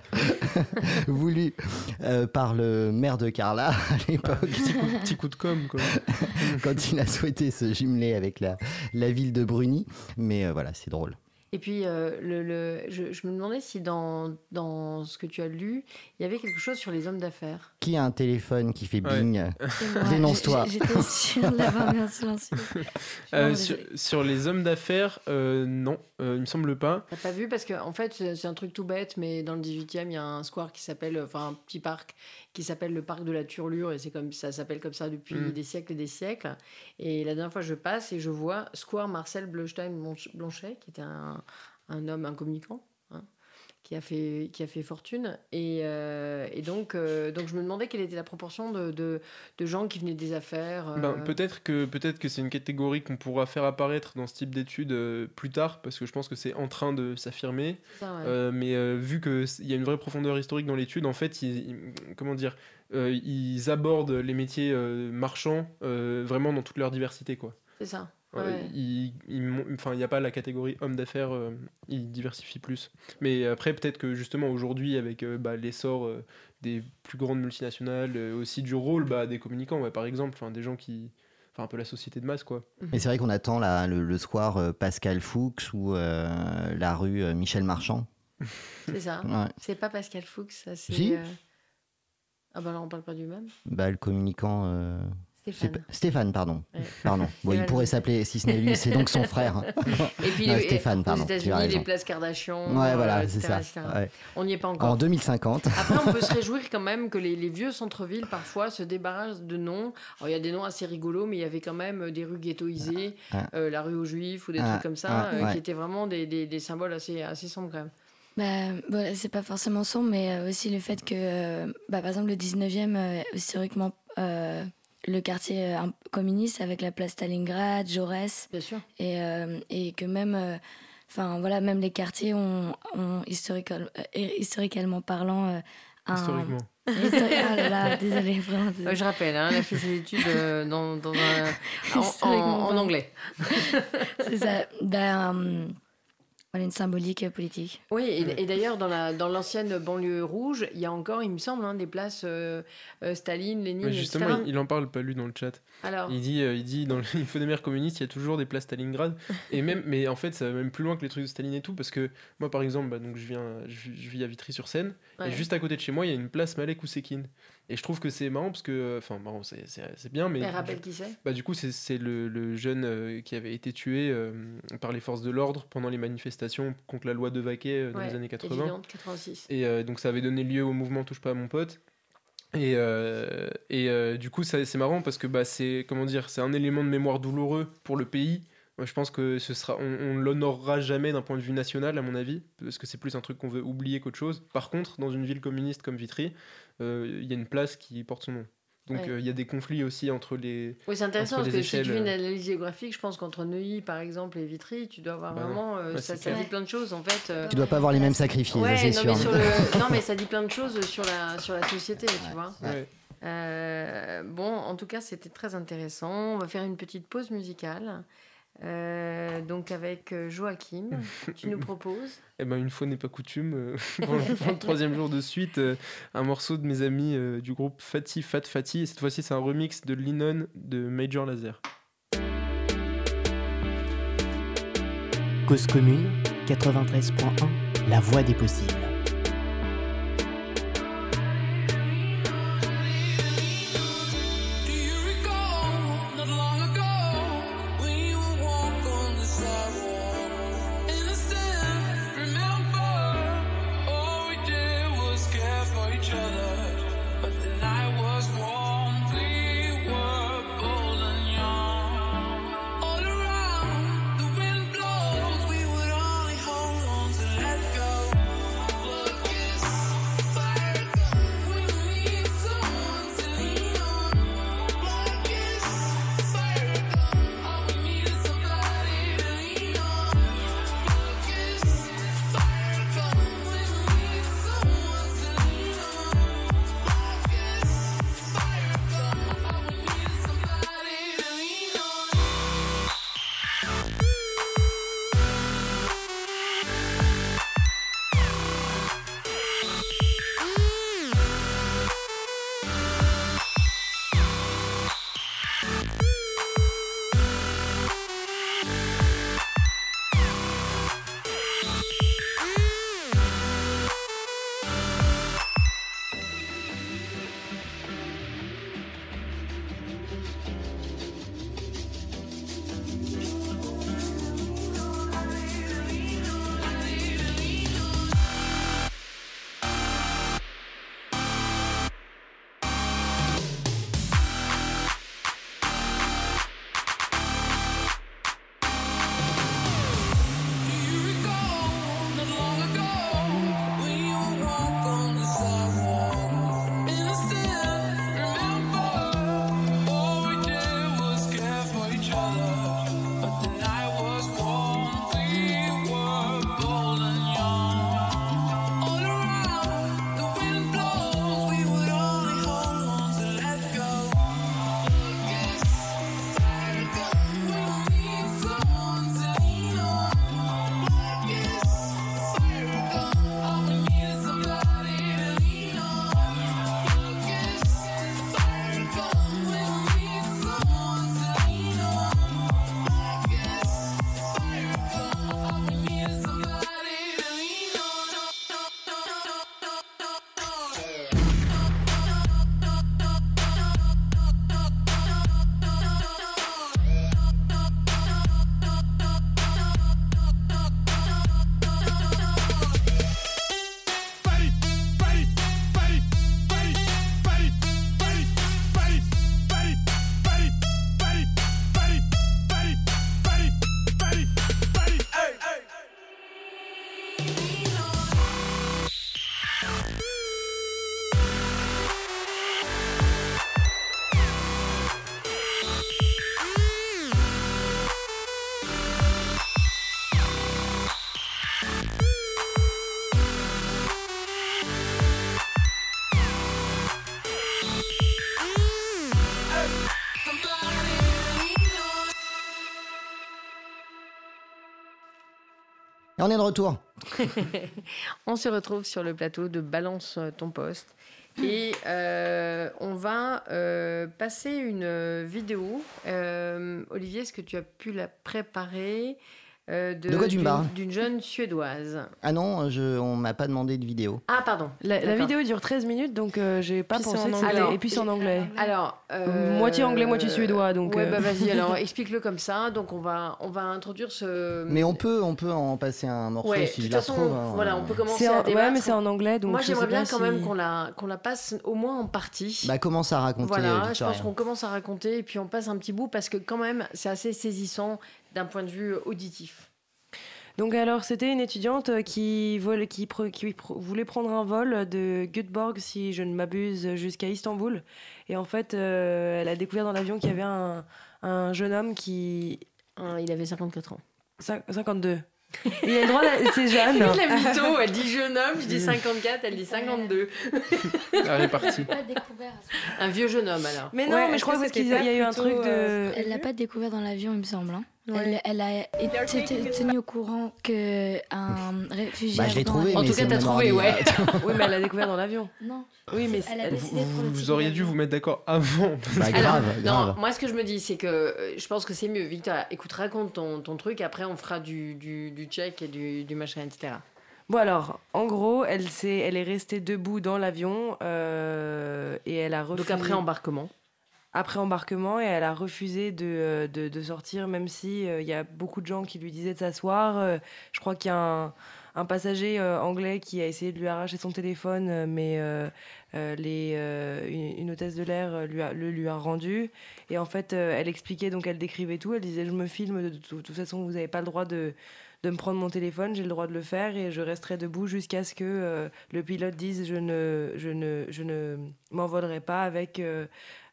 *laughs* voulu euh, par le maire de Carla *laughs* à l'époque. Petit coup, petit coup de com quoi. *laughs* quand il a souhaité se jumeler avec la, la ville de Bruni. Mais euh, voilà, c'est drôle. Et puis, euh, le, le- je, je me demandais si dans, dans ce que tu as lu, il y avait quelque chose sur les hommes d'affaires. Qui a un téléphone qui fait Ouais. bing Dénonce-toi. J'étais sûre de l'avoir mis en silencieux. Euh, sur, sur les hommes d'affaires, euh, non, euh, il me semble pas. T'as pas vu Parce qu'en en fait, c'est c'est un truc tout bête, mais dans le 18e, il y a un square qui s'appelle, enfin un petit parc qui s'appelle le parc de la Turlure, et c'est comme ça s'appelle comme ça depuis Mm. des siècles et des siècles. Et la dernière fois, je passe et je vois Square Marcel Bleustein-Blanchet, qui était un, un homme, un communicant. Qui a fait qui a fait fortune et, euh, et donc euh, donc je me demandais quelle était la proportion de, de, de gens qui venaient des affaires euh, Ben, peut-être que peut-être que c'est une catégorie qu'on pourra faire apparaître dans ce type d'études euh, plus tard, parce que je pense que c'est en train de s'affirmer. ouais. Euh, mais euh, vu qu'il y a une vraie profondeur historique dans l'étude, en fait, ils, ils- comment dire, euh, ils abordent les métiers euh, marchands euh, vraiment dans toute leur diversité, quoi. c'est ça Ouais. Enfin, il n'y a pas la catégorie homme d'affaires, euh, ils diversifient plus. Mais après, peut-être que justement aujourd'hui, avec euh, bah, l'essor euh, des plus grandes multinationales, euh, aussi du rôle bah, des communicants, ouais, par exemple, des gens qui. Enfin, un peu la société de masse, quoi. Mais c'est vrai qu'on attend le, le square euh, Pascal Fuchs ou euh, la rue euh, Michel Marchand. *laughs* c'est ça Ouais. C'est pas Pascal Fuchs, ça c'est. Si. euh, Ah bah là on parle pas du même. Bah, le communicant. Euh, Stéphane. pardon. Ouais. pardon. Bon, il Stéphane. pourrait s'appeler, si ce n'est lui, c'est donc son *laughs* frère. Et puis Non, les- Stéphane, pardon, aux tu as États-Unis, raison. les places Kardashian. Ouais, euh, voilà, etc., c'est ça. Ouais. On n'y est pas En encore. 2050. Après, on peut se *laughs* réjouir quand même que les, les vieux centres-villes parfois se débarrassent de noms. Alors il y a des noms assez rigolos, mais il y avait quand même des rues ghettoisées, Ah. euh, la rue aux Juifs ou des Ah, trucs comme ça, ah, euh, ouais. qui étaient vraiment des, des, des symboles assez, assez sombres quand même. Bah, bon, c'est pas forcément sombre, mais euh, aussi le fait que, euh, bah, par exemple, le 19e, euh, historiquement, euh, le quartier euh, un- communiste avec la place Stalingrad, Jaurès, Bien sûr. et, euh, et que même, euh, enfin voilà, même les quartiers ont, ont historiquel- euh, historiquement parlant, euh, un. Historiquement. Histori- *laughs* ah là là, désolé, vraiment. je rappelle, hein, elle a fait ses études euh, dans, dans un- en, en- Historiquement en anglais. C'est ça. Ben, euh, voilà, une symbolique politique. Oui, et, et d'ailleurs, dans la dans l'ancienne banlieue rouge, il y a encore, il me semble, hein, des places euh, euh, Staline, Lénine, etc. justement, il, il en parle pas lui dans le chat. Alors, Il dit, euh, il dit dans le *laughs* Info des mères communistes, il y a toujours des places Stalingrad. et même, mais en fait, ça va même plus loin que les trucs de Staline et tout, parce que moi, par exemple, bah, donc je viens, je, je vis à Vitry-sur-Seine, ouais. et juste à côté de chez moi, il y a une place Malek Ousekine. Et je trouve que c'est marrant parce que, enfin, marrant, c'est bien, mais Elle rappelle qui c'est? bah, du coup, c'est le, le jeune euh, qui avait été tué euh, par les forces de l'ordre pendant les manifestations contre la loi de Vaquet euh, dans Ouais, les années 80. Évidente, 86. Et euh, donc ça avait donné lieu au mouvement Touche pas à mon pote. Et, et du coup, c'est marrant parce que bah, c'est comment dire, c'est un élément de mémoire douloureux pour le pays. Je pense que ce sera, on, on l'honorera jamais d'un point de vue national, à mon avis, parce que c'est plus un truc qu'on veut oublier qu'autre chose. Par contre, dans une ville communiste comme Vitry, euh, il y a une place qui porte son nom. Donc Ouais. euh, il y a des conflits aussi entre les. Oui, c'est intéressant parce que si tu échelles, fais une euh, analyse géographique, je pense qu'entre Neuilly, par exemple, et Vitry, tu dois avoir Bah vraiment. euh, ça, dit plein de choses, en fait. euh, Tu dois pas avoir les mêmes Ouais, c'est non, sûr. mais sur le... *laughs* non, mais ça dit plein de choses sur la, sur la société, tu vois. Ouais. Euh, bon, en tout cas, c'était très intéressant. On va faire une petite pause musicale. Euh, donc, avec euh, Joachim, tu nous proposes. *laughs* Eh ben, une fois n'est pas coutume, euh, *laughs* pour, le, pour le troisième jour de suite, euh, un morceau de mes amis du groupe Fatty Fat Fatty. Et cette fois-ci, c'est un remix de Linon de Major Laser. Cause commune 93.1, la voix des possibles. On est de retour. *laughs* on se retrouve sur le plateau de Balance ton poste. Et euh, on va euh, passer une vidéo. Euh, Olivier, est-ce que tu as pu la préparer? Euh, de, d'une, jeune suédoise. Ah non, je, on m'a pas demandé de vidéo. Ah pardon. La, vidéo dure 13 minutes, donc euh, j'ai pas pensé que c'était... Et puis c'est en anglais. Alors, euh, moitié anglais, moitié suédois, donc. Ouais, bah vas-y. alors *laughs* explique-le comme ça. Donc on va, on va introduire ce. Mais on peut, on peut en passer un morceau si je la trouve. Hein. Voilà, on peut commencer à débattre. Ouais, mais c'est en anglais, donc. Moi, j'aimerais bien quand même qu'on la, qu'on la passe au moins en partie. Bah commence à raconter. Voilà, je pense qu'on commence à raconter et puis on passe un petit bout parce que quand même, c'est assez saisissant d'un point de vue auditif. Donc alors, c'était une étudiante qui, vole, qui, qui, voulait prendre un vol de Göteborg, si je ne m'abuse, jusqu'à Istanbul. Et en fait, euh, elle a découvert dans l'avion qu'il y avait un, un, jeune homme qui... il avait 54 ans. 52. Il a le droit c'est jeune. *laughs* la mytho, elle dit jeune homme, je dis 54, elle dit 52. Elle est partie. Un vieux jeune homme alors. Mais non, mais je crois qu'il y a eu un truc de. Euh, elle l'a pas découvert dans l'avion, il me semble. Hein. Elle, a été tenue au courant qu'un réfugié. Bah, je l'ai trouvé. En tout cas, t'as trouvé, ouais. oui, mais elle l'a découvert dans l'avion. Non. Oui, mais vous, auriez dû vous mettre d'accord avant. *laughs* Bah, grave, Non, moi, ce que je me dis, c'est que euh, je pense que c'est mieux. Victor, écoute, raconte ton, ton, truc. Après, on fera du, du, du check et du, du machin, etc. Bon alors, en gros, elle, est, elle est restée debout dans l'avion euh, et elle a refusé... Donc après embarquement après embarquement et elle a refusé de, euh, de, sortir, même si il y a beaucoup de gens qui lui disaient de s'asseoir. je crois qu'il y a un, passager euh, anglais qui a essayé de lui arracher son téléphone, euh, mais euh, les, une, hôtesse de l'air lui a, le lui a rendu. Et en fait, elle expliquait, donc elle décrivait tout. Elle disait Je me filme, de, toute façon, vous n'avez pas le droit de, de me prendre mon téléphone, j'ai le droit de le faire et je resterai debout jusqu'à ce que le pilote dise je ne, je ne, je ne m'envolerai pas avec,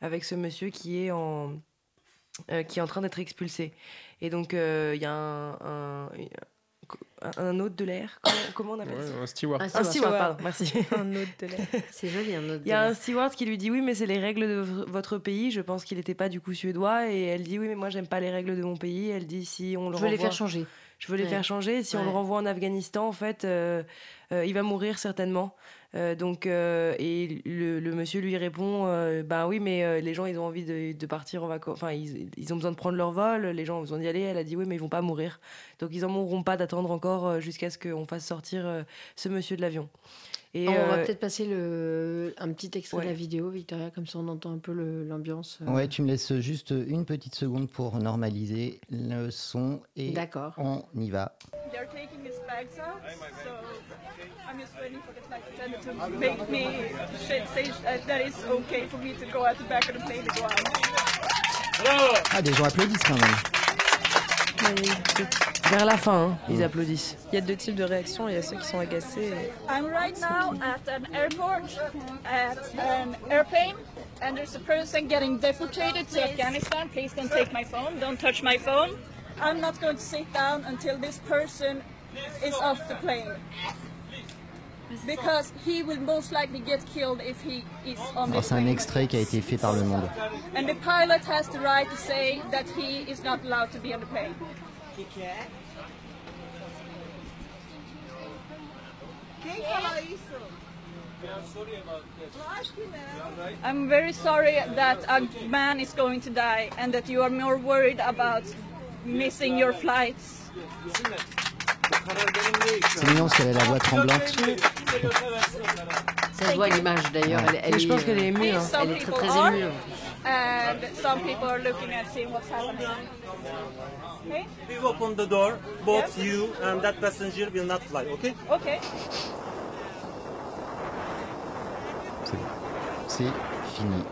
avec ce monsieur qui est en, qui est en train d'être expulsé. Et donc il y a un, un hôte de l'air comment, on appelle ça? Un steward. Un steward, pardon, merci. *laughs* un hôte de l'air. C'est joli, un hôte Il y a un steward qui lui dit oui, mais c'est les règles de votre pays. Je pense qu'il n'était pas du coup suédois. Et elle dit oui, mais moi, j'aime pas les règles de mon pays. Elle dit si on le Je veux les faire changer. Je veux les faire changer. Si on le renvoie en Afghanistan, en fait, euh, euh, il va mourir certainement. Euh, donc, et le, monsieur lui répond Ben oui, mais les gens, ils ont envie de, partir en vacances. Enfin, ils, ils, ont besoin de prendre leur vol. Les gens ont besoin d'y aller. Elle a dit Oui, mais ils vont pas mourir. Donc, ils en mourront pas d'attendre encore jusqu'à ce qu'on fasse sortir ce monsieur de l'avion. Et on va peut-être passer le, un petit extrait de la vidéo, Victoria, comme ça on entend un peu l'ambiance. Ouais, tu me laisses juste une petite seconde pour normaliser le son et D'accord. on y va. Ah, des gens applaudissent quand même. Vers la fin, hein, ils applaudissent. Il y a deux types de réactions. Il y a ceux qui sont agacés. I'm right now at an airport, at an airplane, and there's a person getting deported to Afghanistan. Please don't take my phone. Don't touch my phone. I'm not going to sit down until this person is off the plane. Because he will most likely get killed if he is on the C'est un extrait qui a été fait par Le Monde. And the pilot has the right to say that he is not allowed to be on the plane. I'm very sorry that a man is going to die and that you are more worried about missing your flights. C'est mignon parce qu'elle a la voix tremblante. Ça se voit l'image d'ailleurs. Elle, elle, je pense qu'elle est émue. Hein. Elle est très très émue. And some people are looking at seeing what's happening. Okay? We open the door, both yes. you and that passenger will not fly, okay? Okay. C'est fini.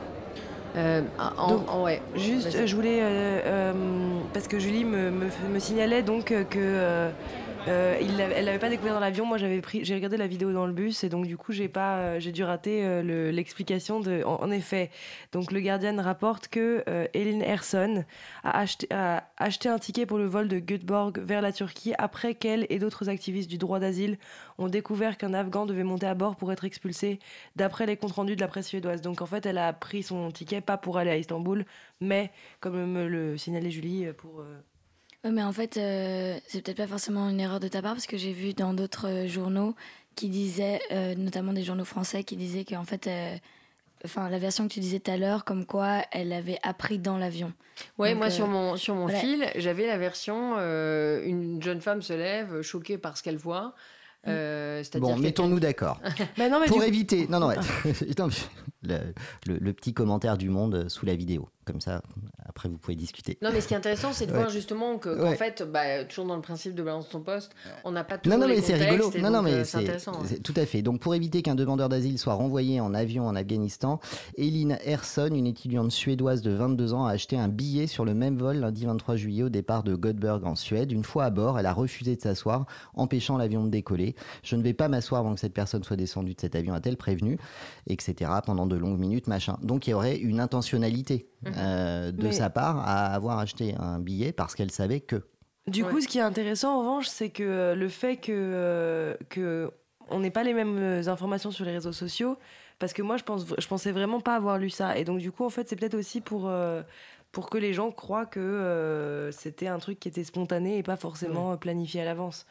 Euh, en, donc, en, ouais. Juste, je voulais, euh, euh, parce que Julie me, me, me signalait donc que euh, euh, il elle l'avait pas découvert dans l'avion. Moi, j'avais pris, j'ai regardé la vidéo dans le bus et donc du coup, j'ai pas, euh, j'ai dû rater euh, l'explication de. En, effet, donc le Guardian rapporte que euh, Eline Herson a acheté, a acheté un ticket pour le vol de Göteborg vers la Turquie après qu'elle et d'autres activistes du droit d'asile ont découvert qu'un Afghan devait monter à bord pour être expulsé, d'après les comptes rendus de la presse suédoise. Donc en fait, elle a pris son ticket pas pour aller à Istanbul, mais comme me le signalait Julie, pour Ouais, mais en fait, euh, c'est peut-être pas forcément une erreur de ta part parce que j'ai vu dans d'autres euh, journaux qui disaient, euh, notamment des journaux français, qui disaient qu'en fait, euh, enfin la version que tu disais tout à l'heure, comme quoi elle avait appris dans l'avion. Ouais, Donc, moi euh, sur mon, sur mon voilà. fil, j'avais la version euh, une jeune femme se lève choquée par ce qu'elle voit. Euh, c'est-à-dire Bon, mettons-nous d'accord. *laughs* Bah Pour du- éviter. Non, non, *laughs* ouais. *laughs* Non, le, le- le petit commentaire du monde sous la vidéo. Comme ça, après, vous pouvez discuter. Non, mais ce qui est intéressant, c'est de Ouais. voir justement que, qu'en Ouais. fait, bah, toujours dans le principe de balance ton poste, on n'a pas Non, toujours non, les mais c'est rigolo. Non, non, mais euh, c'est intéressant. ouais. tout à fait. Donc, pour éviter qu'un demandeur d'asile soit renvoyé en avion en Afghanistan, Eline Herson, une étudiante suédoise de 22 ans, a acheté un billet sur le même vol lundi 23 juillet au départ de Göteborg en Suède. Une fois à bord, elle a refusé de s'asseoir, empêchant l'avion de décoller. Je ne vais pas m'asseoir avant que cette personne soit descendue de cet avion, a-t-elle prévenu, etc. pendant de longues minutes, machin. Donc, il y aurait une intentionnalité euh, de Mais- sa part à avoir acheté un billet parce qu'elle savait que. Du Ouais. coup, ce qui est intéressant en revanche, c'est que euh, le fait que, euh, que on n'ait pas les mêmes informations sur les réseaux sociaux, parce que moi, je pense, je pensais vraiment pas avoir lu ça, et donc du coup, en fait, c'est peut-être aussi pour euh, pour que les gens croient que euh, c'était un truc qui était spontané et pas forcément planifié à l'avance.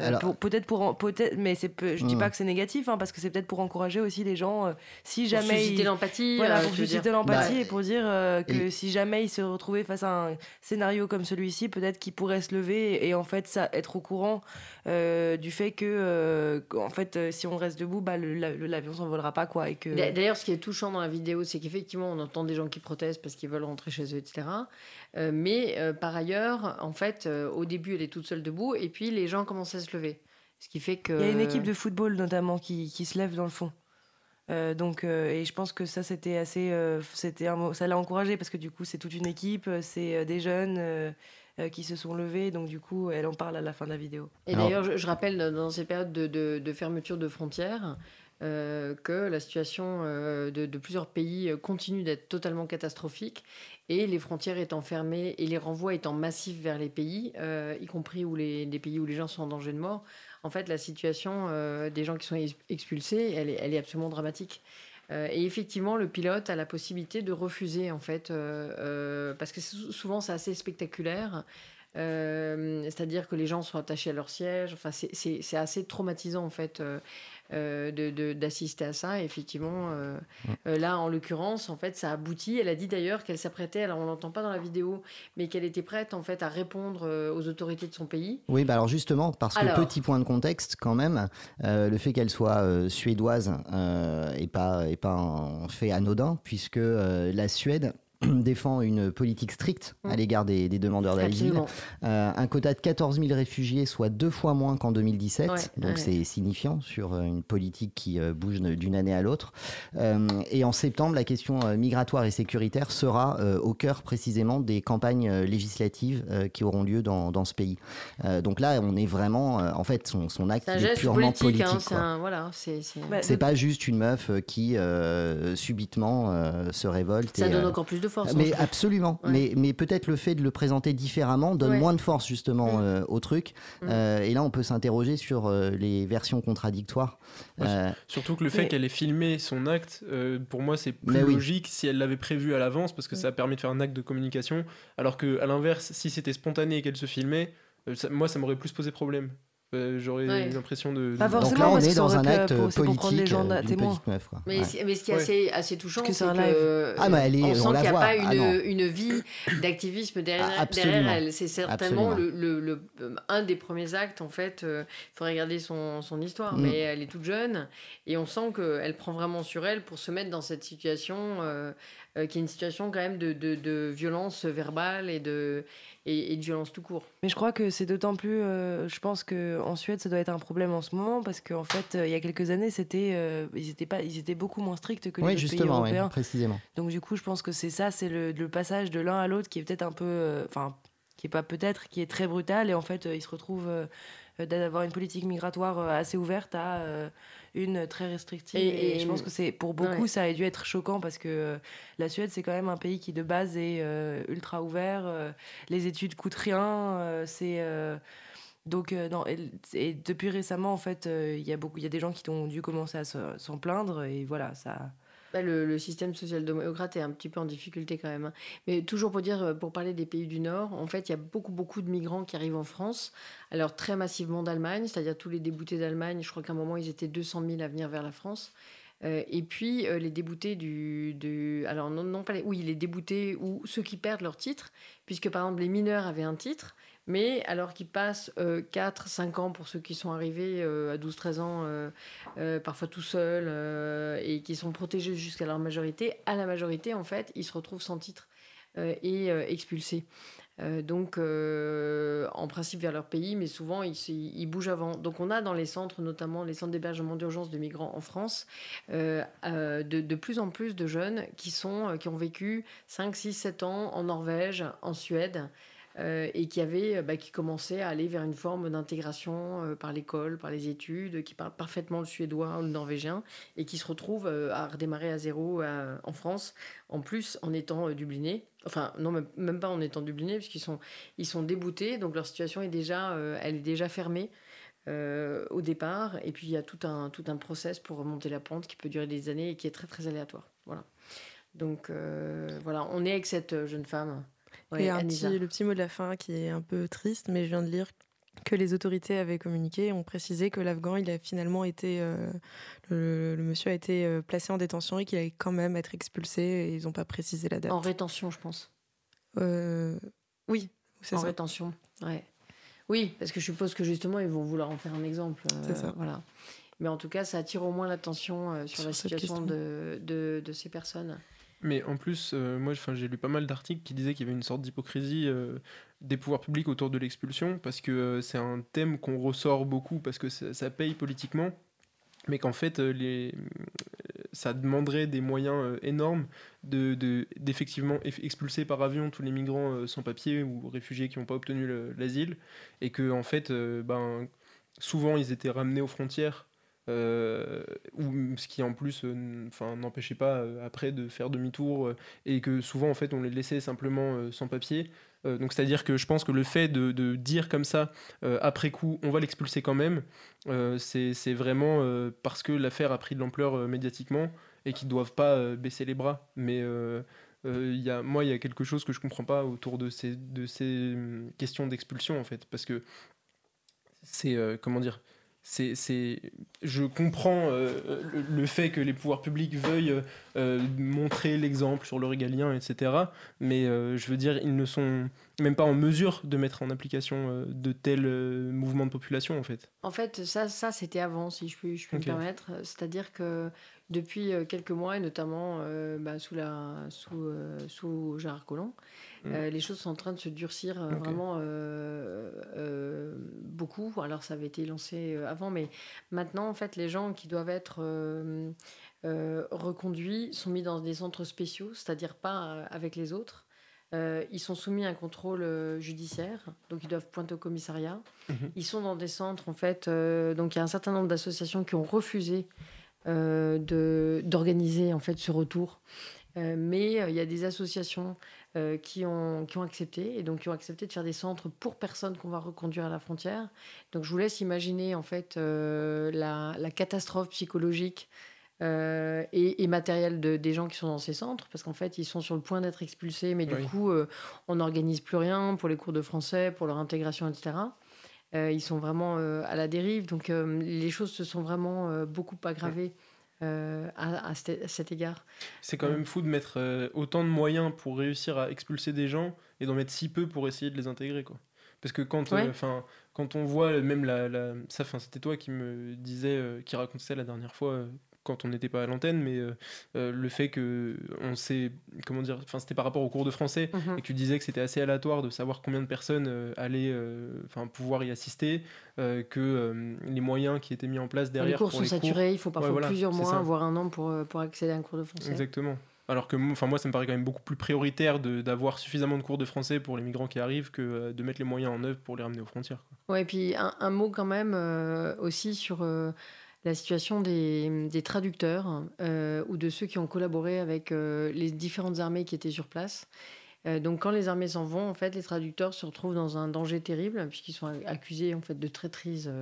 Euh, Alors- pour- peut-être pour en- peut-être, mais c'est je dis Hmm. pas que c'est négatif, hein, parce que c'est peut-être pour encourager aussi les gens, euh, si Pour jamais susciter ils- l'empathie. voilà, euh, pour susciter l'empathie Bah, et pour dire euh, que et- si jamais il se retrouvait face à un scénario comme celui-ci, peut-être qu'il pourrait se lever et, en fait ça, être au courant euh, du fait que, euh, qu'en fait, si on reste debout, bah, l'avion s'envolera pas. Quoi, et que... D'a- D'ailleurs, ce qui est touchant dans la vidéo, c'est qu'effectivement, on entend des gens qui protestent parce qu'ils veulent rentrer chez eux, etc. Euh, mais euh, par ailleurs, en fait, euh, au début, elle est toute seule debout, et puis les gens commencent à se lever. Ce qui fait que. Il y a une équipe de football notamment qui, qui se lève dans le fond. Euh, donc, euh, et je pense que ça, c'était assez. euh, c'était ça l'a encouragé parce que du coup, c'est toute une équipe, c'est euh, des jeunes euh, euh, qui se sont levés. Donc, du coup, elle en parle à la fin de la vidéo. Et d'ailleurs, je, je rappelle dans ces périodes de, de- de fermeture de frontières euh, que la situation euh, de, de plusieurs pays continue d'être totalement catastrophique et les frontières étant fermées et les renvois étant massifs vers les pays, euh, y compris où les, pays où les gens sont en danger de mort, en fait, la situation euh, des gens qui sont ex- expulsés, elle est, absolument dramatique. Euh, et effectivement, le pilote a la possibilité de refuser, en fait, parce que sou- souvent c'est assez spectaculaire. Euh, C'est-à-dire que les gens sont attachés à leur siège. Enfin, c'est- assez traumatisant, en fait, euh, euh, d'assister à ça. Et effectivement, euh, là, en l'occurrence, en fait, ça aboutit. Elle a dit d'ailleurs qu'elle s'apprêtait, alors on l'entend pas dans la vidéo, mais qu'elle était prête, en fait, à répondre aux autorités de son pays. Oui, bah alors justement, parce que petit point de contexte quand même, euh, le fait qu'elle soit euh, suédoise euh, est pas est pas un fait anodin, puisque la Suède *clears throat* défend une politique stricte à Mm. l'égard des, des demandeurs d'asile. Euh, un quota de 14 000 réfugiés, soit deux fois moins qu'en 2017. Ouais, donc ouais. c'est signifiant sur euh, une politique qui euh, bouge d'une année à l'autre. Euh, et en septembre, la question euh, migratoire et sécuritaire sera euh, au cœur précisément des campagnes euh, législatives euh, qui auront lieu dans, dans ce pays. Euh, donc là, on est vraiment, euh, en fait, son, son acte est geste purement politique. politique. hein, c'est quoi. un- voilà, c'est. Bah, pas juste une meuf qui euh, subitement euh, se révolte. Ça et, donne encore plus de force. hein, mais trouve. absolument. Ouais. Mais, mais peut-être le fait de le présenter différemment donne Ouais. moins de force justement Mm. euh, au truc. Mm. Euh, et là, on peut s'interroger sur euh, les versions contradictoires. Ouais, Euh, Surtout que le fait Mais- qu'elle ait filmé son acte, euh, pour moi, c'est plus Mais oui. logique si elle l'avait prévu à l'avance, parce que ça permet de faire un acte de communication. Alors que, à l'inverse, si c'était spontané et qu'elle se filmait, euh, ça- moi, ça m'aurait plus posé problème. Euh, J'aurais Ouais. l'impression de. Pas forcément. donc là, on parce est dans un acte pour- prendre les politique gens euh, d'une petite meuf. Quoi. Mais, Ouais. c'est- mais ce qui est Ouais. assez, assez touchant, c'est que euh, Ah, mais elle est- on on sent qu'il n'y a voit. pas Ah, une, une vie d'activisme derrière, Ah, derrière elle. C'est certainement le, le- le- euh, un des premiers actes. En fait, il faut regarder son, son histoire. Mm. Mais elle est toute jeune et on sent qu'elle prend vraiment sur elle pour se mettre dans cette situation euh, euh, qui est une situation quand même de, de- de violence verbale et de, et, et de violence tout court. Mais je crois que c'est d'autant plus. euh, je pense qu'en Suède, ça doit être un problème en ce moment parce qu'en fait, euh, il y a quelques années, c'était, euh, ils, étaient pas, ils étaient beaucoup moins stricts que les Oui, autres pays justement, européens. précisément. Donc, du coup, je pense que c'est ça, c'est le, le passage de l'un à l'autre qui est peut-être un peu. euh, Enfin, qui est pas peut-être, qui est très brutal. Et en fait, euh, ils se retrouvent d'avoir une politique migratoire euh, assez ouverte à euh, une très restrictive. Et- Et, et- je pense que c'est pour beaucoup, Ouais. ça a dû être choquant parce que euh, la Suède, c'est quand même un pays qui de base est euh, ultra ouvert. euh, les études coûtent rien. euh, c'est euh, donc euh, non. Et, et depuis récemment, en fait, euh, il y a beaucoup, il y a des gens qui ont dû commencer à se- s'en plaindre et voilà, ça. Bah, le, système social-démocrate est un petit peu en difficulté quand même. Hein. Mais toujours pour dire, pour parler des pays du Nord, en fait, il y a beaucoup, beaucoup de migrants qui arrivent en France. Alors très massivement d'Allemagne, c'est-à-dire tous les déboutés d'Allemagne. Je crois qu'à un moment, ils étaient 200 000 à venir vers la France. Euh, et puis euh, les déboutés du, alors non, non pas les, oui les déboutés ou ceux qui perdent leur titre, puisque par exemple les mineurs avaient un titre, mais alors qu'ils passent 4, euh, 5 ans pour ceux qui sont arrivés à 12, 13 ans, parfois tout seuls, et qui sont protégés jusqu'à leur majorité, à la majorité en fait ils se retrouvent sans titre et expulsés. Euh, donc, euh, en principe vers leur pays, mais souvent ils, bougent avant. Donc, on a dans les centres, notamment les centres d'hébergement d'urgence de migrants en France, euh, de, de, plus en plus de jeunes qui, sont, qui ont vécu 5, 6, 7 ans en Norvège, en Suède, euh, et qui avait, bah, qui commençait à aller vers une forme d'intégration euh, par l'école, par les études, qui parle parfaitement le suédois ou le norvégien, et qui se retrouvent euh, à redémarrer à zéro en France, en plus en étant dublinés. Enfin, non, même, pas en étant dublinés, puisqu'ils sont, ils sont déboutés, donc leur situation est déjà, elle est déjà fermée. au départ, et puis il y a tout un, tout un process pour remonter la pente qui peut durer des années et qui est très très aléatoire. Voilà. Donc voilà, on est avec cette jeune femme et un petit, le petit mot de la fin qui est un peu triste, mais je viens de lire que les autorités avaient communiqué, ont précisé que l'Afghan, il a finalement été, euh, le, monsieur a été euh, placé en détention et qu'il allait quand même être expulsé. Et ils n'ont pas précisé la date. En rétention, je pense. Euh, oui, c'est En rétention, ouais. Oui, parce que je suppose que justement, ils vont vouloir en faire un exemple. c'est ça. Voilà. Mais en tout cas, ça attire au moins l'attention sur, la situation de, de, de, ces personnes. Mais en plus, euh, moi, j'ai lu pas mal d'articles qui disaient qu'il y avait une sorte d'hypocrisie euh, des pouvoirs publics autour de l'expulsion, parce que euh, c'est un thème qu'on ressort beaucoup, parce que ça, paye politiquement, mais qu'en fait, ça demanderait des moyens énormes d'effectivement de, expulser par avion tous les migrants sans papier ou réfugiés qui n'ont pas obtenu l'asile, et que en fait, ben, souvent, ils étaient ramenés aux frontières euh, ou ce qui en plus euh, n'empêchait pas euh, après de faire demi-tour et que souvent en fait on les laissait simplement sans papier. Donc c'est à dire que je pense que le fait de, dire comme ça après coup on va l'expulser quand même c'est vraiment parce que l'affaire a pris de l'ampleur médiatiquement et qu'ils doivent pas baisser les bras. Mais y a, moi il y a quelque chose que je comprends pas autour de ces, de ces hum, questions d'expulsion en fait. Parce que c'est comment dire c'est, je comprends euh, le, fait que les pouvoirs publics veuillent euh, montrer l'exemple sur le régalien, etc. Mais euh, je veux dire, ils ne sont même pas en mesure de mettre en application de tels mouvements de population, en fait. En fait, ça, ça c'était avant, si je puis, je me permettre. C'est-à-dire que depuis quelques mois, et notamment bah, sous, la, sous, sous Gérard Collomb, Mm. Euh, les choses sont en train de se durcir euh, vraiment euh, beaucoup. Alors ça avait été lancé avant, mais maintenant, en fait, les gens qui doivent être reconduits sont mis dans des centres spéciaux, c'est-à-dire pas avec les autres. Ils sont soumis à un contrôle judiciaire, donc ils doivent pointer au commissariat. Mm-hmm. Ils sont dans des centres, en fait, donc il y a un certain nombre d'associations qui ont refusé d'organiser en fait ce retour. mais il y a des associations euh, qui, ont, qui ont accepté et donc qui ont accepté de faire des centres pour personnes qu'on va reconduire à la frontière. Donc je vous laisse imaginer en fait euh, la, la, catastrophe psychologique euh, et, de, des gens qui sont dans ces centres parce qu'en fait ils sont sur le point d'être expulsés mais du coup on n'organise plus rien pour les cours de français, pour leur intégration, etc. ils sont vraiment à la dérive donc les choses se sont vraiment beaucoup aggravées. Euh, à, cet égard. C'est quand même fou de mettre euh, autant de moyens pour réussir à expulser des gens et d'en mettre si peu pour essayer de les intégrer. Quoi. Parce que quand, euh, enfin quand on voit même la... la... Ça, c'était toi qui me disais, qui racontait ça la dernière fois quand on n'était pas à l'antenne, mais euh, euh, le fait que on sait comment dire, enfin c'était par rapport au cours de français mhm. et que tu disais que c'était assez aléatoire de savoir combien de personnes euh, allaient, enfin pouvoir y assister, que les moyens qui étaient mis en place derrière. Les cours sont saturés, il faut parfois plusieurs mois, voire un an pour pour accéder à un cours de français. Exactement. Alors que enfin, moi, ça me paraît quand même beaucoup plus prioritaire d'avoir suffisamment de cours de français pour les migrants qui arrivent que de mettre les moyens en œuvre pour les ramener aux frontières. Ouais, et puis un, un mot quand même aussi sur la situation des, traducteurs euh, ou de ceux qui ont collaboré avec euh, les différentes armées qui étaient sur place. Euh, donc quand les armées s'en vont, en fait, les traducteurs se retrouvent dans un danger terrible puisqu'ils sont accusés en fait de traîtrise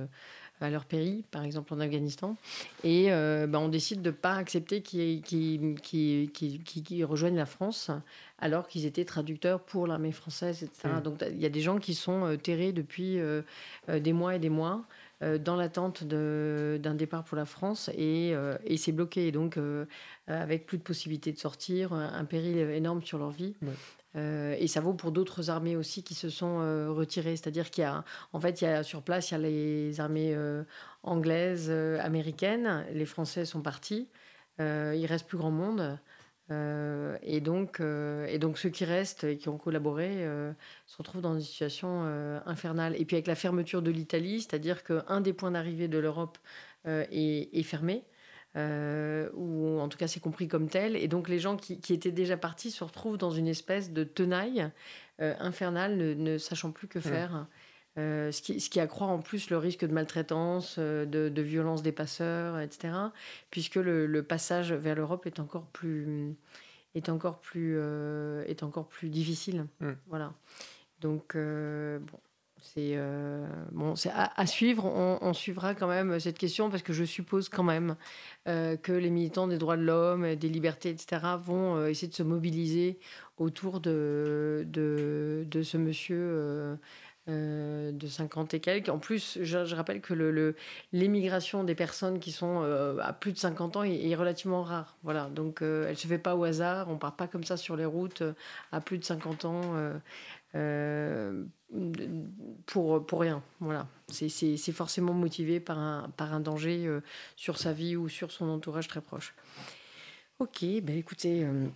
à leur pays, par exemple en Afghanistan. Et bah, on décide de ne pas accepter qu'ils qui, rejoignent la France alors qu'ils étaient traducteurs pour l'armée française, etc. Mm. Donc il y a des gens qui sont terrés depuis des mois et des mois. Dans l'attente d'un départ pour la France et, et c'est bloqué. Donc, avec plus de possibilités de sortir, un péril énorme sur leur vie. Euh, et ça vaut pour d'autres armées aussi qui se sont euh, retirées. C'est-à-dire qu'il y a, en fait, il y a, sur place, il y a les armées euh, anglaises, américaines. Les Français sont partis. il reste plus grand monde. Et, donc, et donc, ceux qui restent et qui ont collaboré se retrouvent dans une situation infernale. Et puis, avec la fermeture de l'Italie, c'est-à-dire qu'un des points d'arrivée de l'Europe est, est fermé. Euh, ou en tout cas c'est compris comme tel. Et donc les gens qui, étaient déjà partis se retrouvent dans une espèce de tenaille euh, infernale, ne, sachant plus que faire. Euh, ce, qui, ce, qui, accroît en plus le risque de maltraitance, de, violence des passeurs, etc. Puisque le, passage vers l'Europe est encore plus est encore plus est encore plus difficile. Mm. Voilà. Donc bon, c'est euh, bon, c'est à, suivre. On, suivra quand même cette question parce que je suppose quand même euh, que les militants des droits de l'homme, des libertés, etc., vont euh, essayer de se mobiliser autour de, de, de ce monsieur de 50 et quelques. En plus, je, rappelle que l'émigration des personnes qui sont à plus de 50 ans est, relativement rare. Voilà, donc elle se fait pas au hasard. On part pas comme ça sur les routes à plus de 50 ans euh, pour, pour rien. Voilà. C'est forcément motivé par un, par un danger euh, sur sa vie ou sur son entourage très proche. Ok, ben écoutez, euh,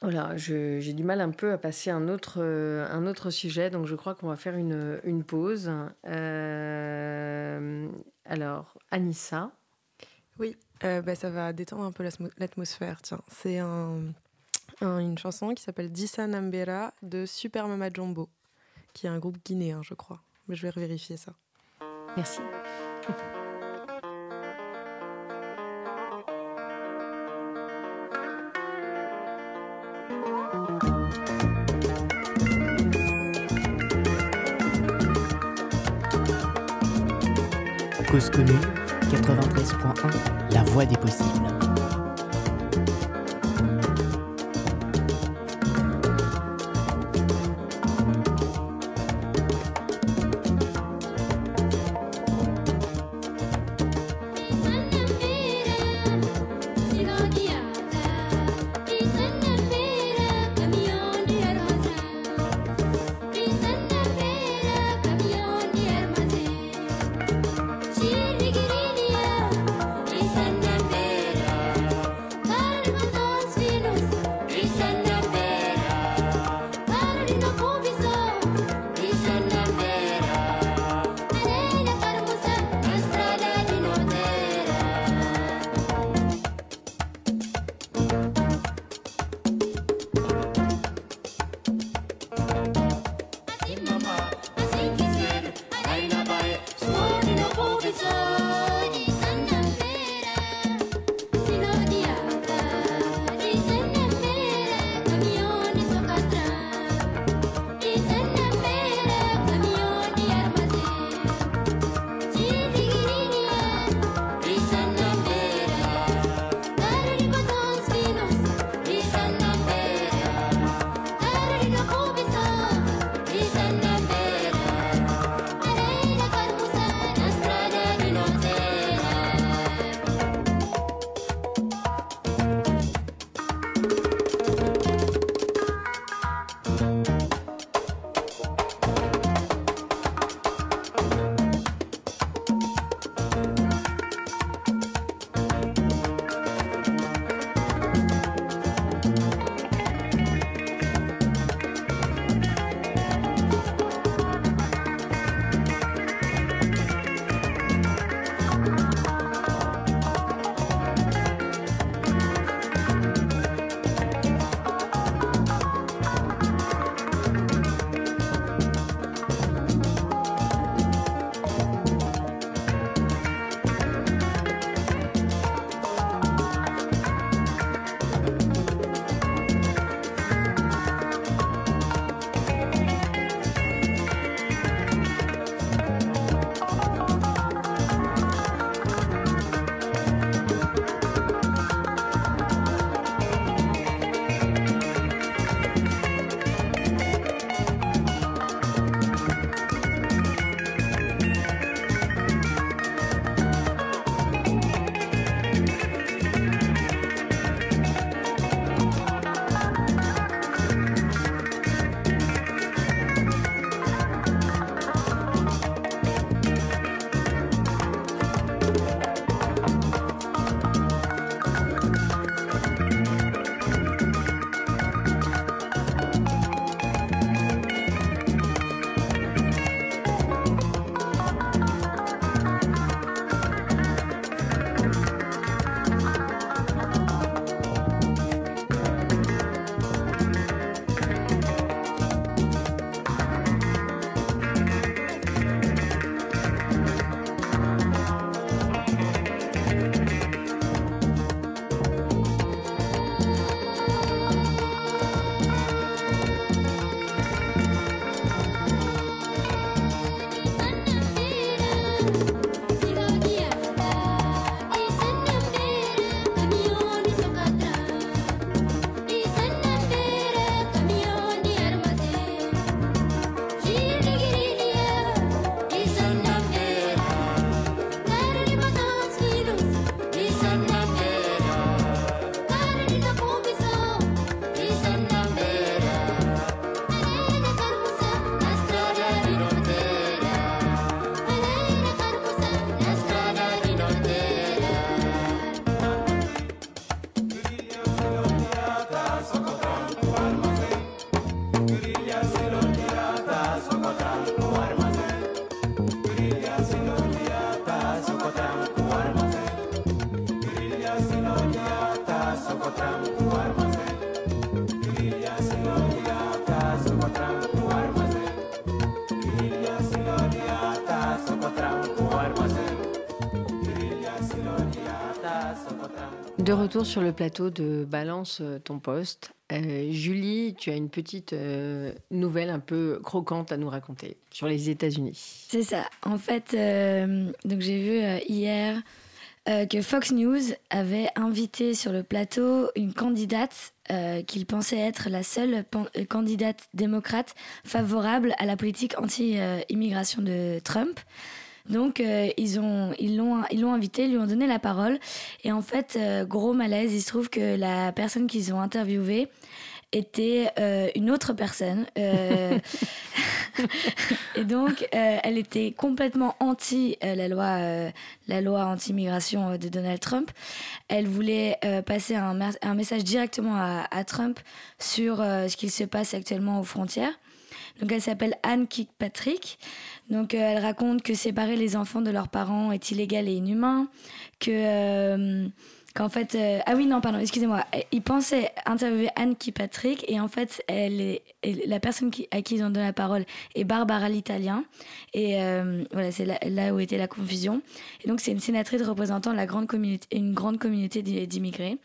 voilà, j'ai du mal un peu à passer à un autre, un autre sujet, donc je crois qu'on va faire une, une pause. alors, Anissa. Oui, ben ça va détendre un peu l'atmosphère. Tiens, c'est un une chanson qui s'appelle Dissa Nambera de Super Mama Jumbo, qui est un groupe guinéen, je crois. Mais je vais vérifier ça. Merci. *laughs* Cause commune 93.1, la voix des possibles. Retour sur le plateau de Balance euh, ton poste. Euh, Julie, tu as une petite euh, nouvelle un peu croquante à nous raconter sur les États-Unis. C'est ça. En fait, donc j'ai vu hier que Fox News avait invité sur le plateau une candidate qu'il pensait être la seule candidate démocrate favorable à la politique anti-immigration de Trump. Donc euh, ils ont ils l'ont ils l'ont invité, lui ont donné la parole et en fait euh, gros malaise, il se trouve que la personne qu'ils ont interviewée était euh, une autre personne. euh, *laughs* *laughs* et donc, euh, elle était complètement anti la loi, la loi anti-immigration de Donald Trump. Elle voulait passer un, message directement à, à Trump sur ce qu'il se passe actuellement aux frontières. Donc, elle s'appelle Anne Kirkpatrick. Donc, euh, elle raconte que séparer les enfants de leurs parents est illégal et inhumain, que euh, qu'en fait euh, ah oui non pardon excusez-moi. Euh, il pensait interviewer Anne Kirkpatrick et en fait elle est la personne à qui ils ont donné la parole est Barbara l'Italien. Et voilà c'est là, là où était la confusion. Et donc c'est une sénatrice représentant la grande communauté une grande communauté d'i- d'immigrés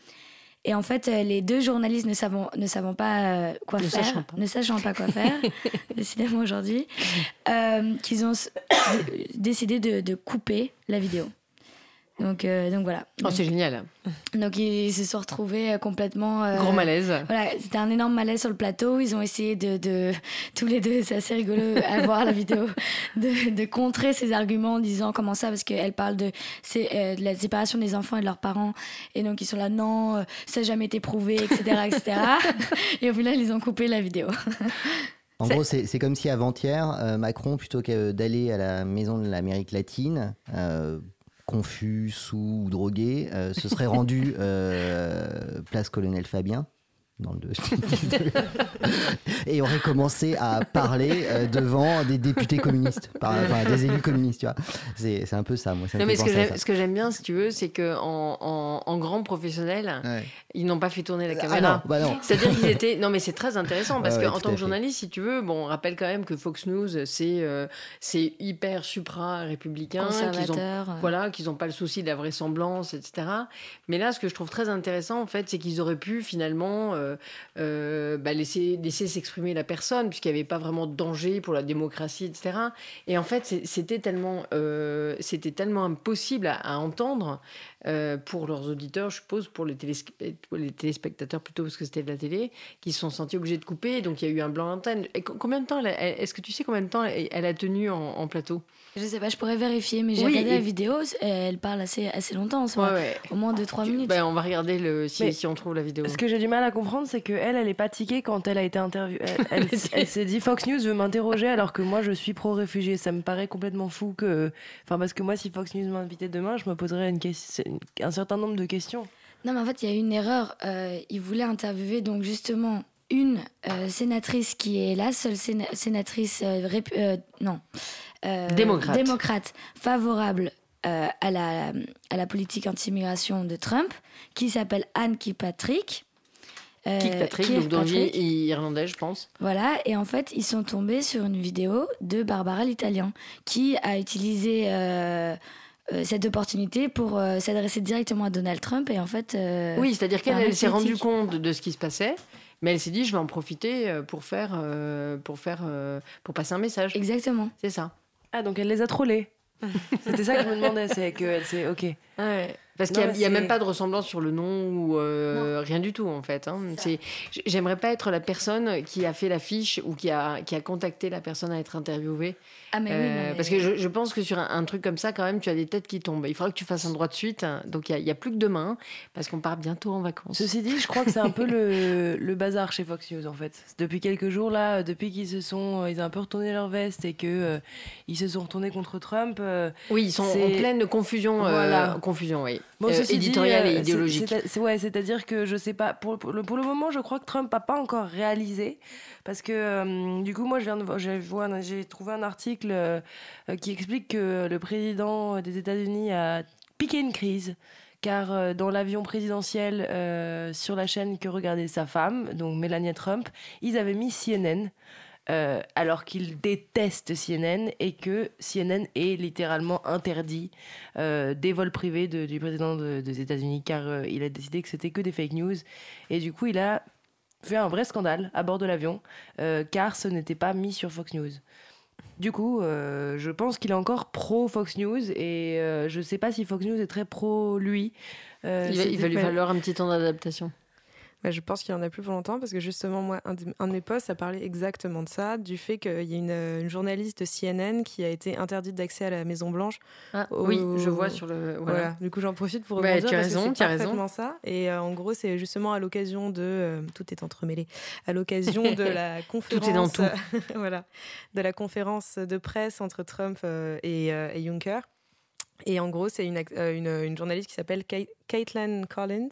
et en fait, euh, les deux journalistes ne savant, ne savant pas euh, quoi Ne faire, sachant pas. ne sachant pas quoi faire, *laughs* décidément aujourd'hui, euh, qu'ils ont *coughs* décidé de, de couper la vidéo. Donc, euh, donc voilà. Oh, c'est génial. Donc ils se sont retrouvés euh, complètement. euh, Gros malaise. Voilà, c'était un énorme malaise sur le plateau. Ils ont essayé de, de tous les deux, c'est assez rigolo *laughs* à voir la vidéo, de, de contrer ces arguments en disant comment ça, parce qu'elle parle de, c'est, euh, de la séparation des enfants et de leurs parents, et donc ils sont là non, euh, ça n'a jamais été prouvé, etc., etc. *laughs* et au final ils ont coupé la vidéo. En gros, c'est c'est comme si avant-hier, euh, Macron, plutôt que d'aller à la maison de l'Amérique latine, euh, confus, sous ou drogué, euh, se serait rendu euh, place Colonel Fabien. Dans le *laughs* et aurait commencé à parler euh, devant des députés communistes, par- enfin des élus communistes, tu vois. C'est c'est un peu ça, moi. Ça Non, mais ce que j'aime- ça. ce que j'aime bien, si tu veux, c'est que en, en, en grand professionnel, Ouais. ils n'ont pas fait tourner la Ah caméra. non, bah non. C'est-à-dire qu'ils étaient. Non, mais c'est très intéressant parce Ouais, qu'en ouais, tant que journaliste, si tu veux, bon, on rappelle quand même que Fox News, c'est euh, c'est hyper supra-républicain. qu'ils ont- Conservateur. euh. Voilà, qu'ils n'ont pas le souci de la vraisemblance, etc. Mais là, ce que je trouve très intéressant, en fait, c'est qu'ils auraient pu finalement euh, euh, bah, laisser, s'exprimer la personne, puisqu'il n'y avait pas vraiment de danger pour la démocratie, etc. Et en fait, c'était tellement, euh, tellement impossible à, entendre euh, pour leurs auditeurs, je suppose, pour les, téléspectateurs plutôt, parce que c'était de la télé, qui se sont sentis obligés de couper. Donc il y a eu un blanc d'antenne. Combien de temps, est-ce que tu sais combien de temps elle, a tenu en, en plateau? Je sais pas, je pourrais vérifier, mais j'ai Oui, regardé et- la vidéo, elle parle assez, assez longtemps en soi. Ouais, ouais. Au moins 2-3 minutes. Ben, on va regarder le, si, Mais- si on trouve la vidéo. Ce que j'ai du mal à comprendre, c'est qu'elle, elle est pas tiquée quand elle a été interviewée. Elle, *laughs* elle- elle s'est dit Fox News veut m'interroger alors que moi je suis pro-réfugié. Ça me paraît complètement fou que. Enfin, parce que moi, si Fox News m'invitait demain, je me poserais une question- un certain nombre de questions. Non, mais en fait, il y a eu une erreur. Euh, il voulait interviewer donc justement une euh, sénatrice qui est la seule séna- sénatrice euh, euh, non Démocrate. démocrate favorable euh, à la à la politique anti-immigration de Trump, qui s'appelle Anne Kirkpatrick. Euh, Kirkpatrick, donc d'origine irlandaise, je pense. Voilà, et en fait, ils sont tombés sur une vidéo de Barbara l'Italien, qui a utilisé euh, euh, cette opportunité pour euh, s'adresser directement à Donald Trump. Et en fait. euh, Oui, c'est-à-dire qu'elle s'est rendue compte de ce qui se passait, mais elle s'est dit je vais en profiter euh, pour faire, euh, pour faire, euh, pour passer un message. Exactement. C'est ça. Ah, donc elle les a trollés. *laughs* C'était ça que je me demandais, c'est que c'est ok. Ouais. Parce qu'il n'y a, même pas de ressemblance sur le nom ou euh, rien du tout en fait. hein. J'aimerais pas être la personne qui a fait la fiche ou qui a, qui a contacté la personne à être interviewée. Ah, mais oui, Euh, non, mais- Parce que je, je pense que sur un, un truc comme ça, quand même, tu as des têtes qui tombent. Il faudra que tu fasses un droit de suite. hein. Donc il n'y a, plus que demain parce qu'on part bientôt en vacances. Ceci dit, je crois que c'est un peu le, *laughs* le bazar chez Fox News en fait. Depuis quelques jours là, depuis qu'ils se sont, euh, ils ont un peu retourné leur veste et que euh, ils se sont retournés contre Trump. euh, Oui, ils sont en pleine confusion. euh, Voilà. confusion, oui. Bon, Euh, ceci dit, éditoriale euh, et idéologique. ouais, c'est-à-dire que je sais pas. Pour, pour le, pour le moment, je crois que Trump n'a pas encore réalisé. Parce que euh, du coup, moi, je viens de j'ai trouvé un article euh, qui explique que le président des États-Unis a piqué une crise. Car euh, dans l'avion présidentiel sur la chaîne que regardait sa femme, donc Melania Trump, ils avaient mis CNN. alors qu'ils détestent CNN et que CNN est littéralement interdit des vols privés du président de- des États-Unis car il a décidé que c'était que des fake news et du coup il a fait un vrai scandale à bord de l'avion euh, car ce n'était pas mis sur Fox News. Du coup, euh, je pense qu'il est encore pro Fox News et euh, je sais pas si Fox News est très pro lui. Il, va, il va lui falloir un petit temps d'adaptation. Bah, je pense qu'il en a plus pour longtemps parce que justement, moi, un de, un de mes posts a parlé exactement de ça, du fait qu'il y a une, euh, une journaliste de CNN qui a été interdite d'accès à la Maison Blanche. Ah, au- Oui, je vois sur le. Voilà. Voilà. Du coup, j'en profite pour Ouais, rebondir tu as parce raison, tu as raison. ça. Et euh, en gros, c'est justement à l'occasion de euh, tout est entremêlé. À l'occasion de *laughs* la conférence. est dans tout. *laughs* voilà, de la conférence de presse entre Trump euh, et, et Juncker. Et en gros, c'est une, une, une journaliste qui s'appelle Caitlin Collins.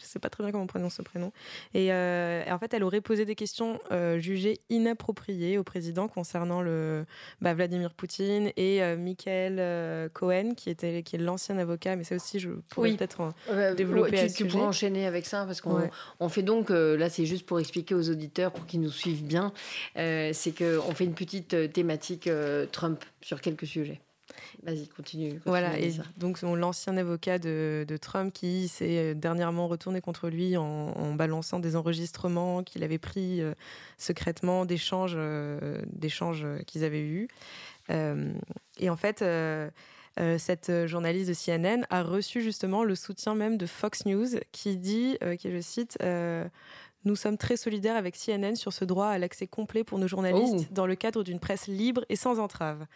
Je sais pas très bien comment on prononce ce prénom. Et, euh, et en fait, elle aurait posé des questions euh, jugées inappropriées au président concernant le bah, Vladimir Poutine et euh, Michael Cohen, qui, était, qui est l'ancien avocat. Mais ça aussi, je pourrais Oui. peut-être développer ouais, à tu, ce tu sujet. pourrais enchaîner avec ça parce qu'on Ouais. on fait donc là c'est juste pour expliquer aux auditeurs pour qu'ils nous suivent bien c'est que on fait une petite thématique Trump sur quelques sujets vas-y continue, continue Voilà, et donc l'ancien avocat de, de Trump qui s'est euh, dernièrement retourné contre lui en, en balançant des enregistrements qu'il avait pris euh, secrètement d'échanges euh, d'échanges qu'ils avaient eus. Euh, et en fait, cette journaliste de CNN a reçu justement le soutien même de Fox News qui dit, qui je cite, nous sommes très solidaires avec CNN sur ce droit à l'accès complet pour nos journalistes Oh. dans le cadre d'une presse libre et sans entrave.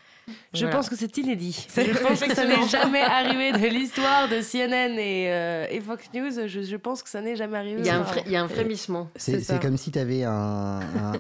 Je Voilà. pense que c'est inédit. Je *laughs* pense que ça n'est jamais arrivé de l'histoire de CNN et, euh, et Fox News. Je, je pense que ça n'est jamais arrivé. il y a un, y a un frémissement C'est comme si tu avais un, un,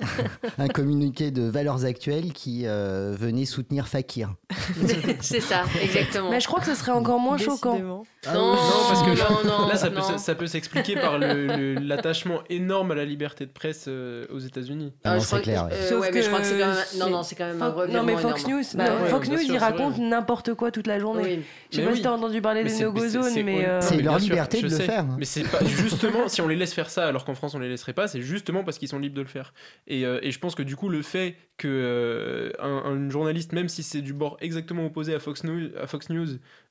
un communiqué de valeurs actuelles qui euh, venait soutenir Fakir. *laughs* c'est ça exactement Mais je crois que ce serait encore moins choquant. Décidément. non, non, parce que là, non, non, là, ça, peut, non. ça, ça peut s'expliquer par l'attachement énorme à la liberté de presse euh, aux États-Unis. Ah, Non, je crois c'est que- clair. ouais. euh, Sauf ouais, mais je crois que c'est quand même que non non c'est quand même un non mais Fox énorme. News, Bah ouais, Fox News, sûr, ils racontent n'importe quoi toute la journée. oui Je sais Mais pas oui. si t'as entendu parler Mais des c'est- no-go mais c'est- mais euh, C'est leur liberté de le sais. faire. Mais c'est pas *laughs* justement si on les laisse faire ça alors qu'en France on les laisserait pas, c'est justement parce qu'ils sont libres de le faire. Et, euh, et je pense que du coup le fait que euh, un, journaliste, même si c'est du bord exactement opposé à Fox News, à Fox News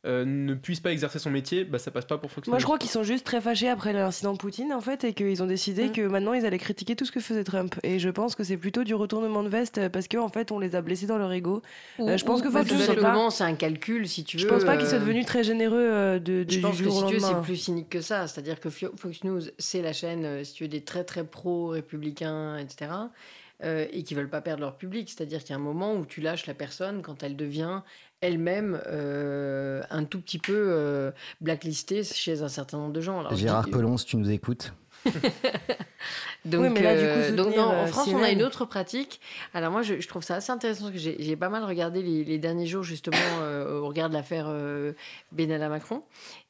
euh, ne puisse pas exercer son métier, bah ça passe pas pour Fox Moi, News. je crois qu'ils sont juste très fâchés après l'incident Poutine, en fait, et qu'ils ont décidé Mm. que maintenant ils allaient critiquer tout ce que faisait Trump. Et je pense que c'est plutôt du retournement de veste euh, parce qu'en fait, on les a blessés dans leur ego. Ou- Euh, je pense ou- que bah, Fox News, simplement c'est un calcul si tu veux Je pense pas qu'ils soient devenus très généreux euh, de, de Je pense du que jour si au tu veux, c'est plus cynique que ça. C'est-à-dire que Fox News, c'est la chaîne, si tu veux, des très très pro-républicains, etc. euh, et qui veulent pas perdre leur public. C'est-à-dire qu'il y a un moment où tu lâches la personne quand elle devient elle-même euh, un tout petit peu euh, blacklistée chez un certain nombre de gens. Alors, Gérard dis- Collomb, si tu nous écoutes. *laughs* donc, Oui, mais là, du coup, donc soutenir, non, en France, on a une autre pratique. Alors moi, je, je trouve ça assez intéressant parce que j'ai pas mal regardé les, les derniers jours justement *coughs* euh, au regard de l'affaire euh, Benalla Macron.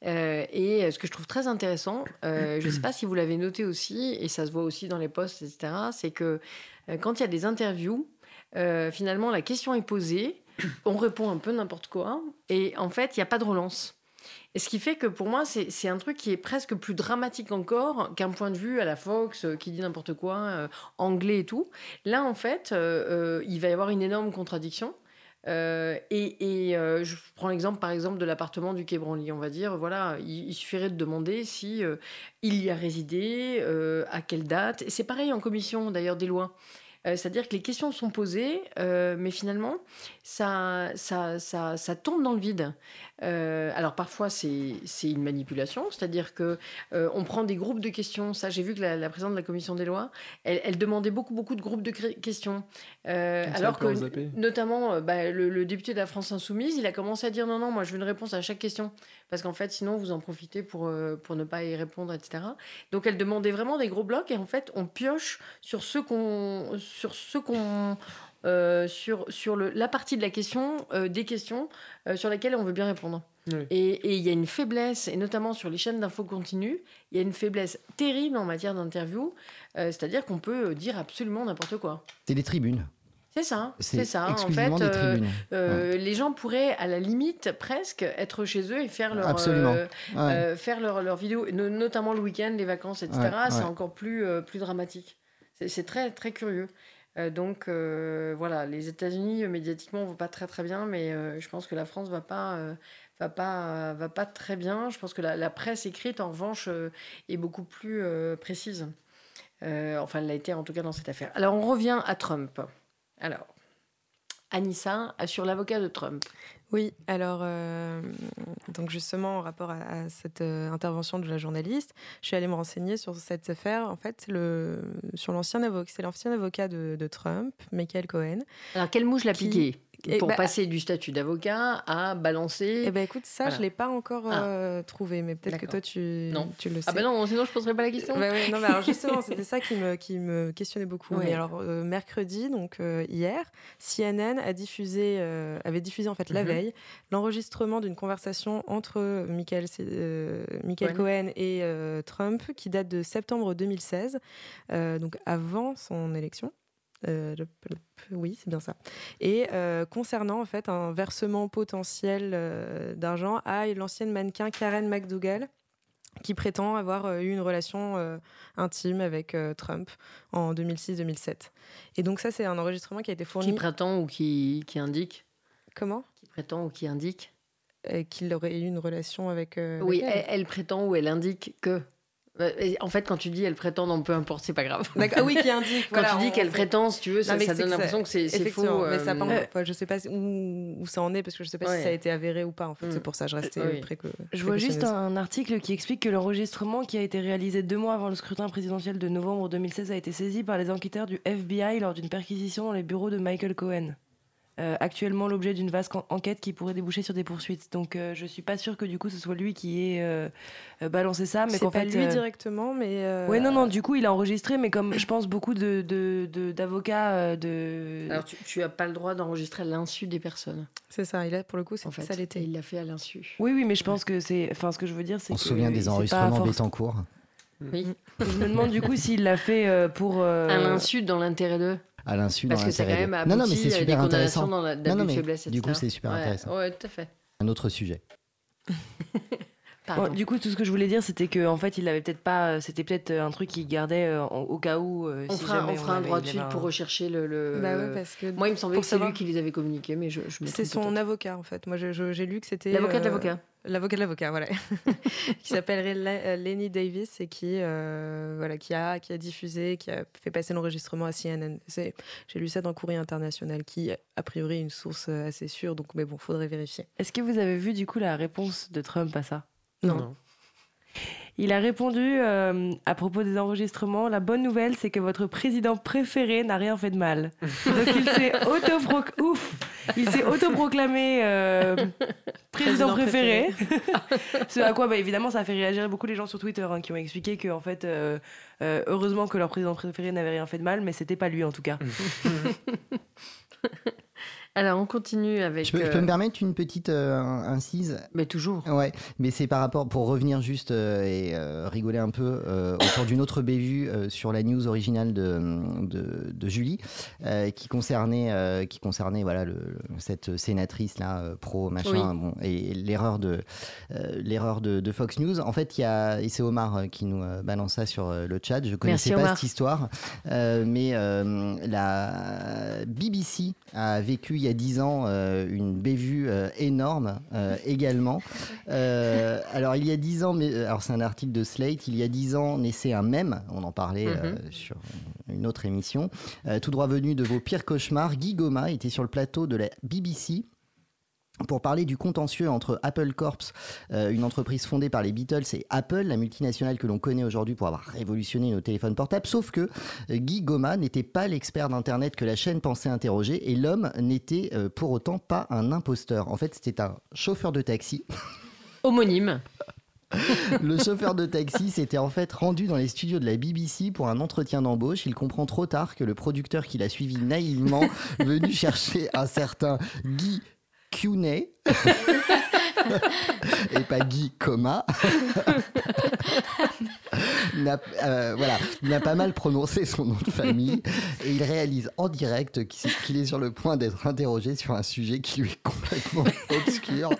Euh, et ce que je trouve très intéressant, euh, je sais pas si vous l'avez noté aussi, et ça se voit aussi dans les posts, etc., c'est que euh, quand il y a des interviews, euh, finalement, la question est posée, on répond un peu n'importe quoi, et en fait, il n'y a pas de relance. Et ce qui fait que pour moi, c'est un truc qui est presque plus dramatique encore qu'un point de vue à la Fox euh, qui dit n'importe quoi, euh, anglais et tout. Là, en fait, euh, il va y avoir une énorme contradiction. Et et, je prends l'exemple, par exemple, de l'appartement du Quai Branly. On va dire, voilà, il, suffirait de demander si il y a résidé, à quelle date. C'est pareil en commission, d'ailleurs, des lois. Euh, C'est-à-dire que les questions sont posées, euh, mais finalement, ça, tombe dans le vide. Euh, alors parfois, c'est une manipulation, c'est-à-dire que euh, on prend des groupes de questions. Ça, j'ai vu que la, la présidente de la commission des lois, elle, elle demandait beaucoup, beaucoup de groupes de questions. Euh, alors que, notamment, bah, le, le député de la France Insoumise, il a commencé à dire non, non, moi, je veux une réponse à chaque question. Parce qu'en fait, sinon, vous en profitez pour, pour ne pas y répondre, etc. Donc, elle demandait vraiment des gros blocs et en fait, on pioche sur ce qu'on. Sur ce qu'on euh, sur, sur le, la partie de la question, euh, des questions euh, sur lesquelles on veut bien répondre. Oui. Et et il y a une faiblesse, et notamment sur les chaînes d'infos continues, il y a une faiblesse terrible en matière d'interview, euh, c'est-à-dire qu'on peut dire absolument n'importe quoi. C'est les tribunes. C'est ça, C'est ça. En fait, exclusivement des euh, tribunes. les gens pourraient, à la limite, presque être chez eux et faire leur, Absolument. euh, Ouais. euh, faire leur, leur vidéo, no- notamment le week-end, les vacances, etc. Ouais, C'est ouais. encore plus, euh, plus dramatique. C'est- C'est très, très curieux. Euh, donc euh, voilà, les États-Unis euh, médiatiquement vont pas très très bien, mais je pense que la France va pas va pas va pas très bien. Je pense que la, la presse écrite en revanche est beaucoup plus précise. Enfin, elle l'a été en tout cas dans cette affaire. Alors on revient à Trump. Alors Anissa sur l'avocat de Trump. Oui, alors, euh, donc justement, en rapport à, à cette euh, intervention de la journaliste, je suis allée me renseigner sur cette affaire, en fait, le, sur l'ancien avocat, c'est l'ancien avocat de, de Trump, Michael Cohen. Alors quelle mouche l'a piqué Eh pour bah, passer du statut d'avocat à balancer Eh ben écoute, ça, Voilà. je l'ai pas encore Ah. euh, trouvé, mais peut-être que toi, tu, Non. tu le sais. Ah ben non, sinon je poserai pas la question. Ouais, ouais, non, mais alors justement, *laughs* c'était ça qui me, qui me questionnait beaucoup. Ouais. Mais alors, euh, mercredi, donc euh, hier, CNN a diffusé, avait diffusé en fait la Mhm. veille l'enregistrement d'une conversation entre Michael, Michael Cohen. Cohen et Trump qui date de septembre 2016, euh, donc avant son élection. Euh, oui, c'est bien ça. Et euh, concernant en fait un versement potentiel euh, d'argent à l'ancienne mannequin Karen McDougall, qui prétend avoir eu une relation euh, intime avec euh, Trump en 2006-2007. Et donc ça, c'est un enregistrement qui a été fourni. Qui prétend ou qui, qui indique Comment? Qui prétend ou qui indique Qu'il aurait eu une relation avec. euh, Oui, elle prétend ou elle indique que. Euh, et En fait, quand tu dis elle prétend, non, peu importe, c'est pas grave. *laughs* D'accord. Ah oui, qui *laughs* indique. Quand voilà, tu dis on- qu'elle prétend, si tu veux, ça, Non, donne l'impression que c'est faux. Effectivement, mais ça, euh, enfin, je sais pas où, où ça en est parce que je sais pas Ouais. si ça a été avéré ou pas. En fait, Mm. c'est pour ça que je restais Oui. pré- que. Je vois juste un article qui explique que l'enregistrement qui a été réalisé deux mois avant le scrutin présidentiel de novembre 2016 a été saisi par les enquêteurs du FBI lors d'une perquisition dans les bureaux de Michael Cohen. Euh, actuellement l'objet d'une vaste en- enquête qui pourrait déboucher sur des poursuites. Donc euh, je suis pas sûre que du coup ce soit lui qui ait euh, euh, balancé ça, mais C'est qu'en pas fait. lui euh, directement, mais. euh, Ouais non non du coup il a enregistré mais comme je pense beaucoup de de- de- d'avocats de, Alors, tu, tu as pas le droit d'enregistrer à l'insu des personnes. C'est ça. Il a pour le coup, c'est En fait, ça l'était. il l'a fait à l'insu. Oui oui mais je pense que c'est enfin ce que je veux dire c'est On que se souvient des enregistrements Bettencourt. Oui. Je me demande du coup s'il l'a fait euh, pour euh, À l'insu, dans l'intérêt d'eux. À l'insu, dans Parce que a quand même Non, non, mais c'est des super intéressant. dans la- Non, d'abus non, de mais faiblesse, du coup, c'est super Ouais, intéressant. Ouais, tout à fait. Un autre sujet. *laughs* Bon, du coup, tout ce que je voulais dire, c'était que en fait, il avait peut-être pas. euh, C'était peut-être euh, un truc qu'il gardait euh, au cas où. euh, on si fera, jamais on fera un droit de suite un- pour rechercher le. le- Bah ouais, parce que Moi, il me semblait pour que c'est lui qui les avait communiqués, mais je, C'est son avocat en fait. Moi, j'ai lu que c'était L'avocat de l'avocat. L'avocat de l'avocat, voilà, *laughs* *laughs* qui s'appellerait Le- Lenny Davis et qui, euh, voilà, qui a, qui a diffusé, qui a fait passer l'enregistrement à CNN. C'est- J'ai lu ça dans Courrier International, qui a priori est une source assez sûre, donc mais bon, faudrait vérifier. Est-ce que vous avez vu du coup la réponse de Trump à ça? Non. Non. Il a répondu euh, à propos des enregistrements La bonne nouvelle, c'est que votre président préféré n'a rien fait de mal. Donc il s'est *laughs* autoproc- ouf, il s'est autoproclamé euh, *laughs* président Président préféré. *laughs* Ce à quoi, bah, évidemment, ça a fait réagir beaucoup les gens sur Twitter hein, qui ont expliqué que en fait, euh, heureusement que leur président préféré n'avait rien fait de mal, mais c'était pas lui en tout cas. Alors, on continue avec. Je peux, je peux euh, me permettre une petite euh, incise? Mais toujours. Ouais, mais c'est par rapport, pour revenir juste euh, et euh, rigoler un peu autour d'une autre bévue sur la news originale de, de, de Julie, qui concernait, qui concernait voilà, le, cette sénatrice là, euh, pro machin, bon, et, l'erreur de, l'erreur de, de Fox News. En fait, il y a, et c'est Omar qui nous balance ça sur le chat, je connaissais Merci, pas Omar. cette histoire, mais la BBC a vécu il y a 10 ans euh, une bévue euh, énorme euh, également. Alors il y a 10 ans, mais alors c'est un article de Slate, il y a 10 ans naissait un mème, on en parlait Mhm. sur une autre émission. Tout droit venu de vos pires cauchemars, Guy Goma était sur le plateau de la BBC pour parler du contentieux entre Apple Corps, euh, une entreprise fondée par les Beatles, et Apple, la multinationale que l'on connaît aujourd'hui pour avoir révolutionné nos téléphones portables. Sauf que euh, Guy Goma n'était pas l'expert d'Internet que la chaîne pensait interroger, et l'homme n'était euh, pour autant pas un imposteur. En fait, c'était un chauffeur de taxi. *laughs* Homonyme. *laughs* Le chauffeur de taxi s'était en fait rendu dans les studios de la BBC pour un entretien d'embauche. Il comprend trop tard que le producteur qui l'a suivi naïvement, *laughs* venu chercher un certain Guy Cuney, *laughs* et pas Guy Coma, n'a euh, voilà, n'a pas mal prononcé son nom de famille et il réalise en direct qu'il qu'il est sur le point d'être interrogé sur un sujet qui lui est complètement *laughs* obscur.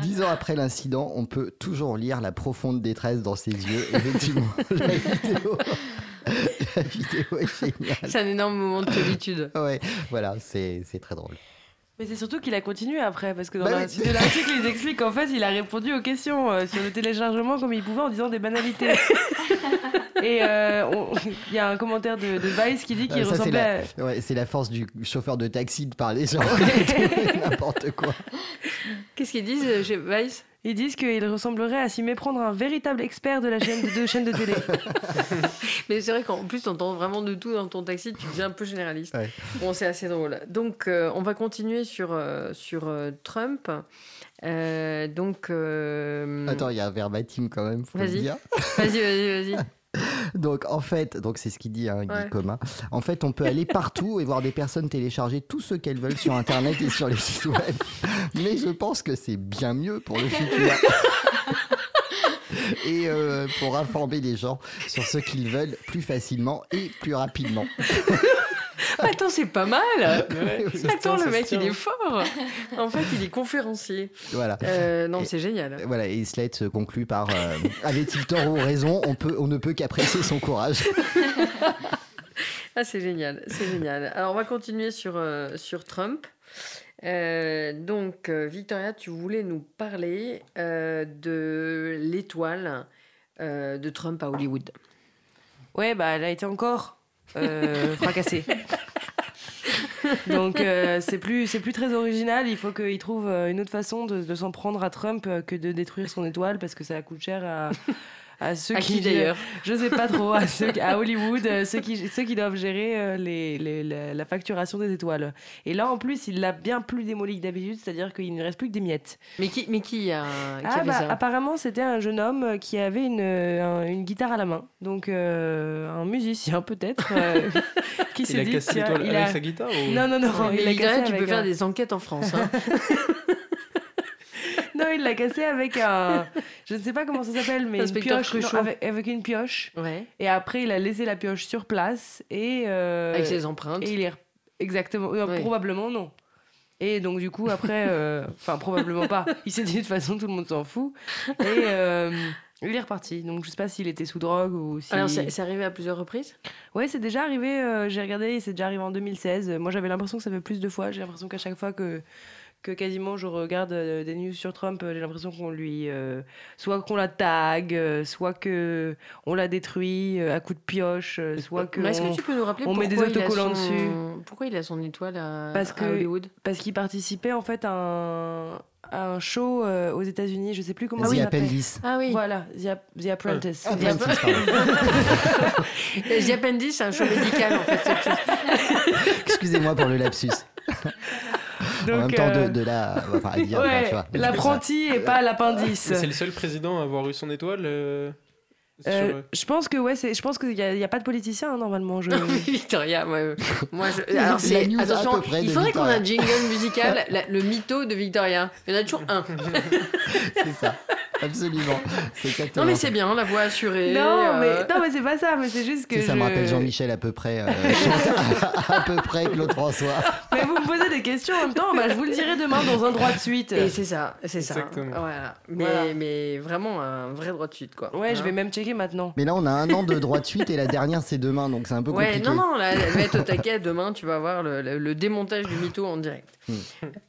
Dix ans après l'incident, on peut toujours lire la profonde détresse dans ses yeux. Effectivement, *laughs* la vidéo, la vidéo est géniale. C'est un énorme moment de solitude. Ouais, voilà, c'est c'est très drôle. Mais c'est surtout qu'il a continué après, parce que dans Bah la- c'est- l'article, ils expliquent qu'en fait, il a répondu aux questions euh, sur le téléchargement comme il pouvait en disant des banalités. *laughs* Et euh, on- il y a un commentaire de, de Vice qui dit qu'il Euh, ça, c'est ressemblait la, ouais, c'est la force du chauffeur de taxi de parler sur *laughs* *laughs* n'importe quoi. Qu'est-ce qu'ils disent chez Vice? Ils disent qu'il ressemblerait à s'y méprendre un véritable expert de la chaîne de, de chaîne de télé. *laughs* Mais c'est vrai qu'en plus, t'entends vraiment de tout dans ton taxi, tu deviens un peu généraliste. Ouais. Bon, c'est assez drôle. Donc, euh, on va continuer sur, euh, sur euh, Trump. Euh, donc. euh, Attends, il y a un verbatim quand même, faut le Vas-y. dire. Vas-y, vas-y, vas-y. *laughs* Donc en fait, donc c'est ce qu'il dit hein, Guy Ouais. Coma. En fait, on peut aller partout et voir des personnes télécharger tout ce qu'elles veulent sur Internet et sur les sites web. Mais je pense que c'est bien mieux pour le futur. *laughs* et euh, pour informer les gens sur ce qu'ils veulent plus facilement et plus rapidement. *laughs* Attends, c'est pas mal Attends, le mec, il est fort En fait, il est conférencier. Voilà. Euh, non, c'est génial. Voilà, et Slate se conclut par euh, *laughs* avait-il tort ou raison on, peut, on ne peut qu'apprécier son courage. *laughs* Ah, c'est génial, c'est génial. Alors, on va continuer sur, euh, sur Trump. Euh, donc, Victoria, tu voulais nous parler euh, de l'étoile euh, de Trump à Hollywood. Ouais, bah elle a été encore euh, fracassée. Donc euh, c'est plus c'est plus très original. Il faut qu'il trouve euh, une autre façon de, de s'en prendre à Trump que de détruire son étoile parce que ça coûte cher à à ceux À qui, qui d'ailleurs *laughs* Je sais pas trop à, ceux, à Hollywood, euh, ceux qui ceux qui doivent gérer euh, les, les- la, la facturation des étoiles. Et là en plus il l'a bien plus démoli que d'habitude, c'est-à-dire qu'il ne reste plus que des miettes. Mais qui, mais qui a, qui Ah, a fait bah, ça apparemment, c'était un jeune homme qui avait une, un- une guitare à la main. Donc, euh, un musicien peut-être. euh, *laughs* qui Il s'est a dit, cassé tiens, l'étoile il avec a- sa guitare ou- Non, non, non. Mais il l'a Victoria, cassé tu peux avec faire un- des enquêtes en France. hein. *laughs* Non, il l'a cassé avec un. Je ne sais pas comment ça s'appelle, mais une pioche. non, avec, avec une pioche. ouais. Et après, il a laissé la pioche sur place. Et. euh, Avec ses empreintes. Et il est. Exactement. euh. Probablement non. Et donc, du coup, après. euh, *laughs* Enfin, probablement pas. Il s'est dit de toute façon, tout le monde s'en fout. Et. Il est reparti. Donc, je sais pas s'il était sous drogue ou si. Alors, c'est arrivé à plusieurs reprises? Ouais, c'est déjà arrivé. euh, j'ai regardé, c'est déjà arrivé en 2016. Euh, Moi, j'avais l'impression que ça fait plus de fois. J'ai l'impression qu'à chaque fois que que quasiment je regarde euh, des news sur Trump, euh, j'ai l'impression qu'on lui, euh, soit qu'on la tag, euh, soit que on la détruit euh, à coups de pioche, euh, soit que Mais Est-ce on- que tu peux nous rappeler on met des pourquoi il a autocollants son- dessus. Pourquoi il a son étoile à, Parce à que- Hollywood? parce qu'il participait en fait à un, à un show euh, aux États-Unis. Je sais plus comment The ça s'appelle. Appendice. Ah oui. Voilà, The, App- The Apprentice. Ah, Apprentice, pardon. *laughs* The Appendice, c'est un show médical en fait. Excusez-moi pour le lapsus. *laughs* en même temps, euh, de, enfin, *laughs* tu vois. l'apprenti et pas l'appendice. C'est le seul président à avoir eu son étoile euh, Euh, je pense que ouais, c'est, je pense qu'il y a, pas de politicien hein, normalement. Je... Victoria, moi, euh, moi je... *laughs* Alors c'est attention, peu près il faudrait qu'on ait un jingle *laughs* musical, la- le mytho de Victoria. Il y en a toujours un. *laughs* c'est ça, absolument. Non mais c'est bien, la voix assurée. Non, euh, mais non, mais c'est pas ça. Mais c'est juste que ça je- me rappelle Jean-Michel à peu près, euh, à, à peu près Claude François. Mais vous me posez des questions en même temps, bah, je vous le dirai demain dans un droit de suite. Et c'est ça, c'est ça. Exactement. Voilà. Mais, Voilà. mais vraiment un vrai droit de suite, quoi. Ouais, je Hein. vais même checker maintenant. Mais là, on a un an de droit de suite et la dernière, c'est demain, donc c'est un peu Ouais, compliqué. non, non, là, va être au taquet. Demain, tu vas voir le, le- le démontage du mytho en direct. Hmm.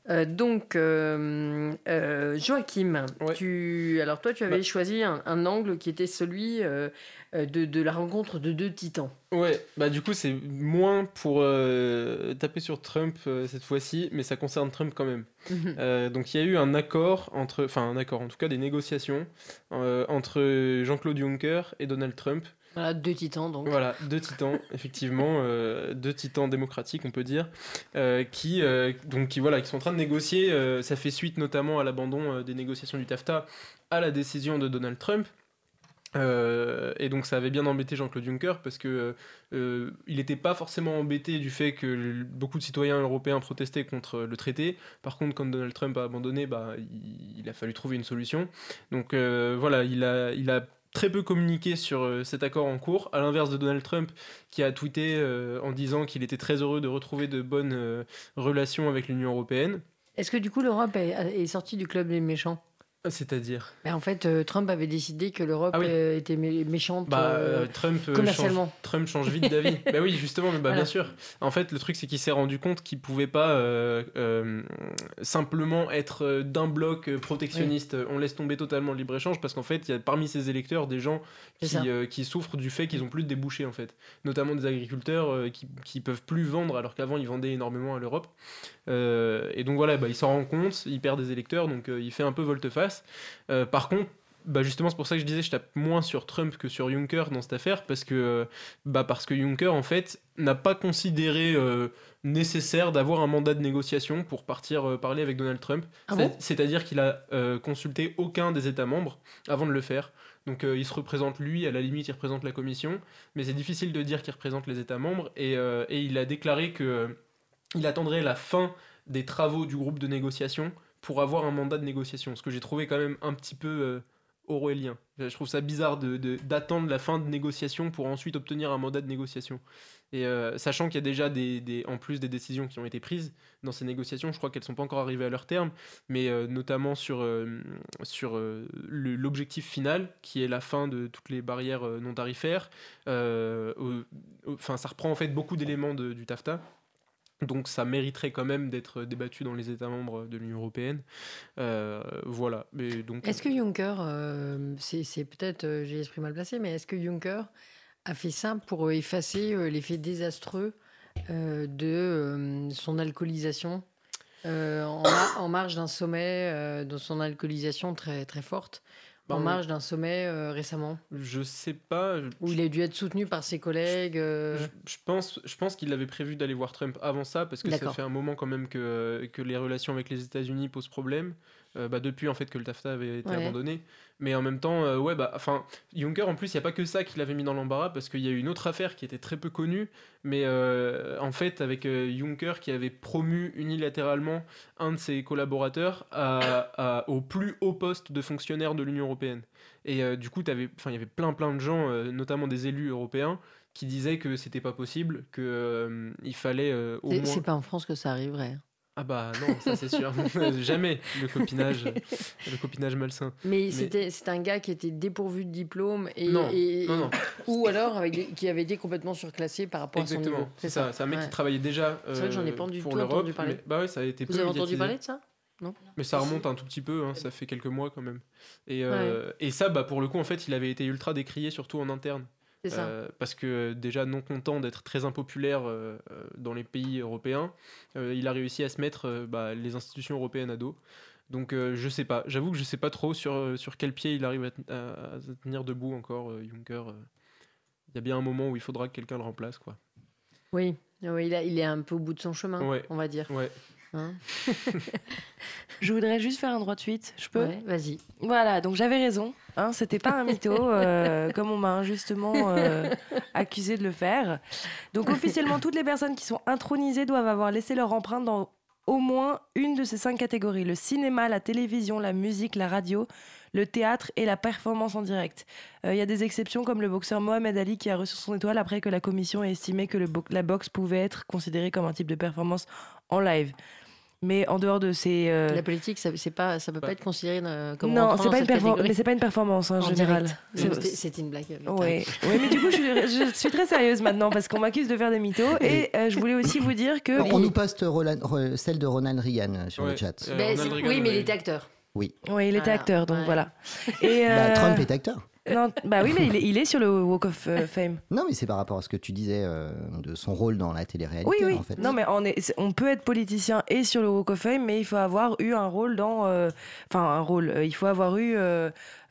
Euh, donc, euh, euh, Joachim, Ouais. tu... alors toi, tu avais Bah. choisi un, un angle qui était celui de, de la rencontre de deux titans. Ouais, bah du coup c'est moins pour euh, taper sur Trump euh, cette fois-ci, mais ça concerne Trump quand même. Euh, donc il y a eu un accord entre, enfin un accord en tout cas des négociations euh, entre Jean-Claude Juncker et Donald Trump. Voilà, deux titans, donc. Voilà, deux titans, *laughs* effectivement, euh, deux titans démocratiques, on peut dire, euh, qui, euh, donc, qui, voilà, qui sont en train de négocier. euh, ça fait suite notamment à l'abandon euh, des négociations du TAFTA à la décision de Donald Trump. Euh, et donc ça avait bien embêté Jean-Claude Juncker parce que euh, il n'était pas forcément embêté du fait que beaucoup de citoyens européens protestaient contre le traité. Par contre, quand Donald Trump a abandonné, bah, il, a fallu trouver une solution. Donc euh, voilà, il a, très peu communiqué sur cet accord en cours, à l'inverse de Donald Trump qui a tweeté en disant qu'il était très heureux de retrouver de bonnes relations avec l'Union européenne. Est-ce que du coup, l'Europe est sortie du club des méchants? C'est-à-dire? En fait, euh, Trump avait décidé que l'Europe Ah oui. euh, était mé- méchante. Bah, euh, Trump, commercialement. change, Trump change vite d'avis. *laughs* bah oui, justement, mais bah, Voilà. bien sûr. En fait, le truc, c'est qu'il s'est rendu compte qu'il pouvait pas simplement être d'un bloc protectionniste. On laisse tomber totalement le libre-échange parce qu'en fait, il y a parmi ses électeurs des gens qui, qui souffrent du fait qu'ils ont plus de débouchés, en fait. Notamment des agriculteurs qui, qui peuvent plus vendre alors qu'avant, ils vendaient énormément à l'Europe. Euh, et donc voilà, bah, il s'en rend compte, il perd des électeurs, donc euh, il fait un peu volte-face. Euh, par contre, bah justement, c'est pour ça que je disais, je tape moins sur Trump que sur Juncker dans cette affaire, parce que, bah parce que Juncker, en fait, n'a pas considéré euh, nécessaire d'avoir un mandat de négociation pour partir euh, parler avec Donald Trump. Ah bon? C'est-à-dire qu'il a euh, consulté aucun des États membres avant de le faire. Donc il se représente lui, à la limite il représente la Commission, mais c'est difficile de dire qu'il représente les États membres, et, et il a déclaré que il attendrait la fin des travaux du groupe de négociation pour avoir un mandat de négociation, ce que j'ai trouvé quand même un petit peu euh, orwellien. Je trouve ça bizarre d'attendre la fin de négociation pour ensuite obtenir un mandat de négociation. Et euh, sachant qu'il y a déjà en plus des décisions qui ont été prises dans ces négociations, je crois qu'elles sont pas encore arrivées à leur terme, mais euh, notamment sur, sur l'objectif final, qui est la fin de toutes les barrières non tarifaires. Enfin, ça reprend en fait beaucoup d'éléments du TAFTA. Donc ça mériterait quand même d'être débattu dans les États membres de l'Union européenne. Euh, voilà. Est-ce que Juncker, euh, c'est peut-être, euh, j'ai l'esprit mal placé, mais est-ce que Juncker a fait ça pour effacer euh, l'effet désastreux de son alcoolisation en, en marge d'un sommet, de son alcoolisation très, très forte, en on- marge d'un sommet euh, récemment, je sais pas. je- où il a dû être soutenu par ses collègues euh, Je, je pense, je pense qu'il avait prévu d'aller voir Trump avant ça, parce que ça fait un moment quand même que, que les relations avec les États-Unis posent problème. Euh, bah, depuis en fait que le TAFTA avait été Ouais. abandonné. Mais en même temps, euh, ouais, bah, enfin, Juncker en plus, il n'y a pas que ça qui l'avait mis dans l'embarras, parce qu'il y a eu une autre affaire qui était très peu connue, mais euh, en fait, avec euh, Juncker qui avait promu unilatéralement un de ses collaborateurs à- à- au plus haut poste de fonctionnaire de l'Union européenne. Et du coup, il y avait plein plein de gens, notamment des élus européens, qui disaient que c'était pas possible, que il fallait au moins. C'est pas en France que ça arriverait. Ah bah non, ça c'est sûr. *laughs* Jamais le copinage, le copinage malsain. Mais, c'était c'est un gars qui était dépourvu de diplôme et, Non, et- non, non. ou alors avec des- qui avait été complètement surclassé par rapport à son Exactement, niveau. c'est ça. C'est un mec Ouais. qui travaillait déjà C'est vrai que j'en ai euh, pas du pour tout entendu parler. mais- Bah ouais, ça a été Vous peu avez entendu parler de ça? Non Mais ça remonte un tout petit peu, hein, ça fait quelques mois quand même. Et, euh, et ça, bah, pour le coup, en fait, il avait été ultra décrié, surtout en interne. Ça. Euh, parce que euh, déjà non content d'être très impopulaire euh, dans les pays européens, euh, il a réussi à se mettre bah, les institutions européennes à dos. Donc je sais pas, j'avoue que je sais pas trop sur, sur quel pied il arrive à, tenir debout encore, Juncker. Il y a bien un moment où il faudra que quelqu'un le remplace, quoi. Oui, oui il, a- il est un peu au bout de son chemin, Ouais. on va dire. Ouais. Hein *laughs* Je voudrais juste faire un droit de suite. Je peux Ouais, Vas-y. Voilà, donc j'avais raison. Hein, C'était pas un mytho, euh, *laughs* comme on m'a injustement euh, accusé de le faire. Donc officiellement, toutes les personnes qui sont intronisées doivent avoir laissé leur empreinte dans au moins une de ces cinq catégories le cinéma, la télévision, la musique, la radio, le théâtre et la performance en direct. Euh, Il y a des exceptions comme le boxeur Mohamed Ali qui a reçu son étoile après que la commission ait estimé que le bo- la boxe pouvait être considérée comme un type de performance en live. Mais en dehors de ces. euh, La politique, ça, pas, ça peut pas être considéré euh, comme non, c'est pas une mais c'est pas une performance en, En général. C'est- une blague. Oui, mais du coup, je suis, je suis très sérieuse maintenant parce qu'on m'accuse de faire des mythos. *laughs* Et euh, je voulais aussi vous dire que. On nous poste Roland- Re- celle de Ronald Reagan sur le chat. Euh, Reagan, oui, mais il était acteur. Oui. Oui, il était Voilà, acteur, donc ouais. voilà. *laughs* Et, Bah, Trump est acteur. *laughs* Non, bah oui, mais il est, il est sur le Walk of euh, Fame. Non, mais c'est par rapport à ce que tu disais euh, de son rôle dans la télé-réalité, Oui, oui. en fait. Non, mais on, est, c'est- on peut être politicien et sur le Walk of Fame, mais il faut avoir eu un rôle dans. euh, Enfin, un rôle. euh, il faut avoir eu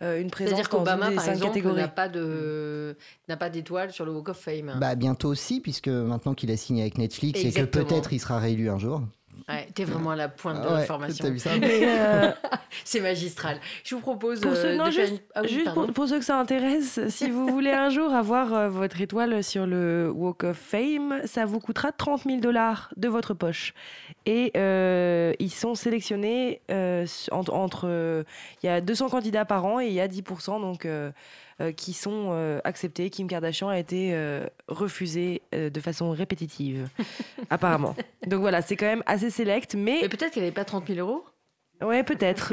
une présence C'est-à-dire qu'Obama, par exemple, n'a pas de n'a pas d'étoile sur le Walk of Fame. Bah, bientôt aussi, puisque maintenant qu'il a signé avec Netflix et Exactement. que peut-être il sera réélu un jour. Ouais, t'es vraiment à la pointe de Ah ouais, l'information. t'as vu ça Mais, euh, *laughs* C'est magistral. Je vous propose Pour ceux, euh, non, de faire juste, une- Ah oui, juste pardon. pour, pour ceux que ça intéresse, si vous voulez un jour avoir euh, votre étoile sur le Walk of Fame, ça vous coûtera 30 000 dollars de votre poche. Et euh, ils sont sélectionnés euh, entre. euh, Il y a 200 candidats par an et il y a 10% donc, qui sont euh, acceptés. Kim Kardashian a été euh, refusée euh, de façon répétitive, *laughs* apparemment. Donc voilà, c'est quand même assez select, mais. Mais peut-être qu'elle n'avait pas 30 000 euros. Ouais, peut-être.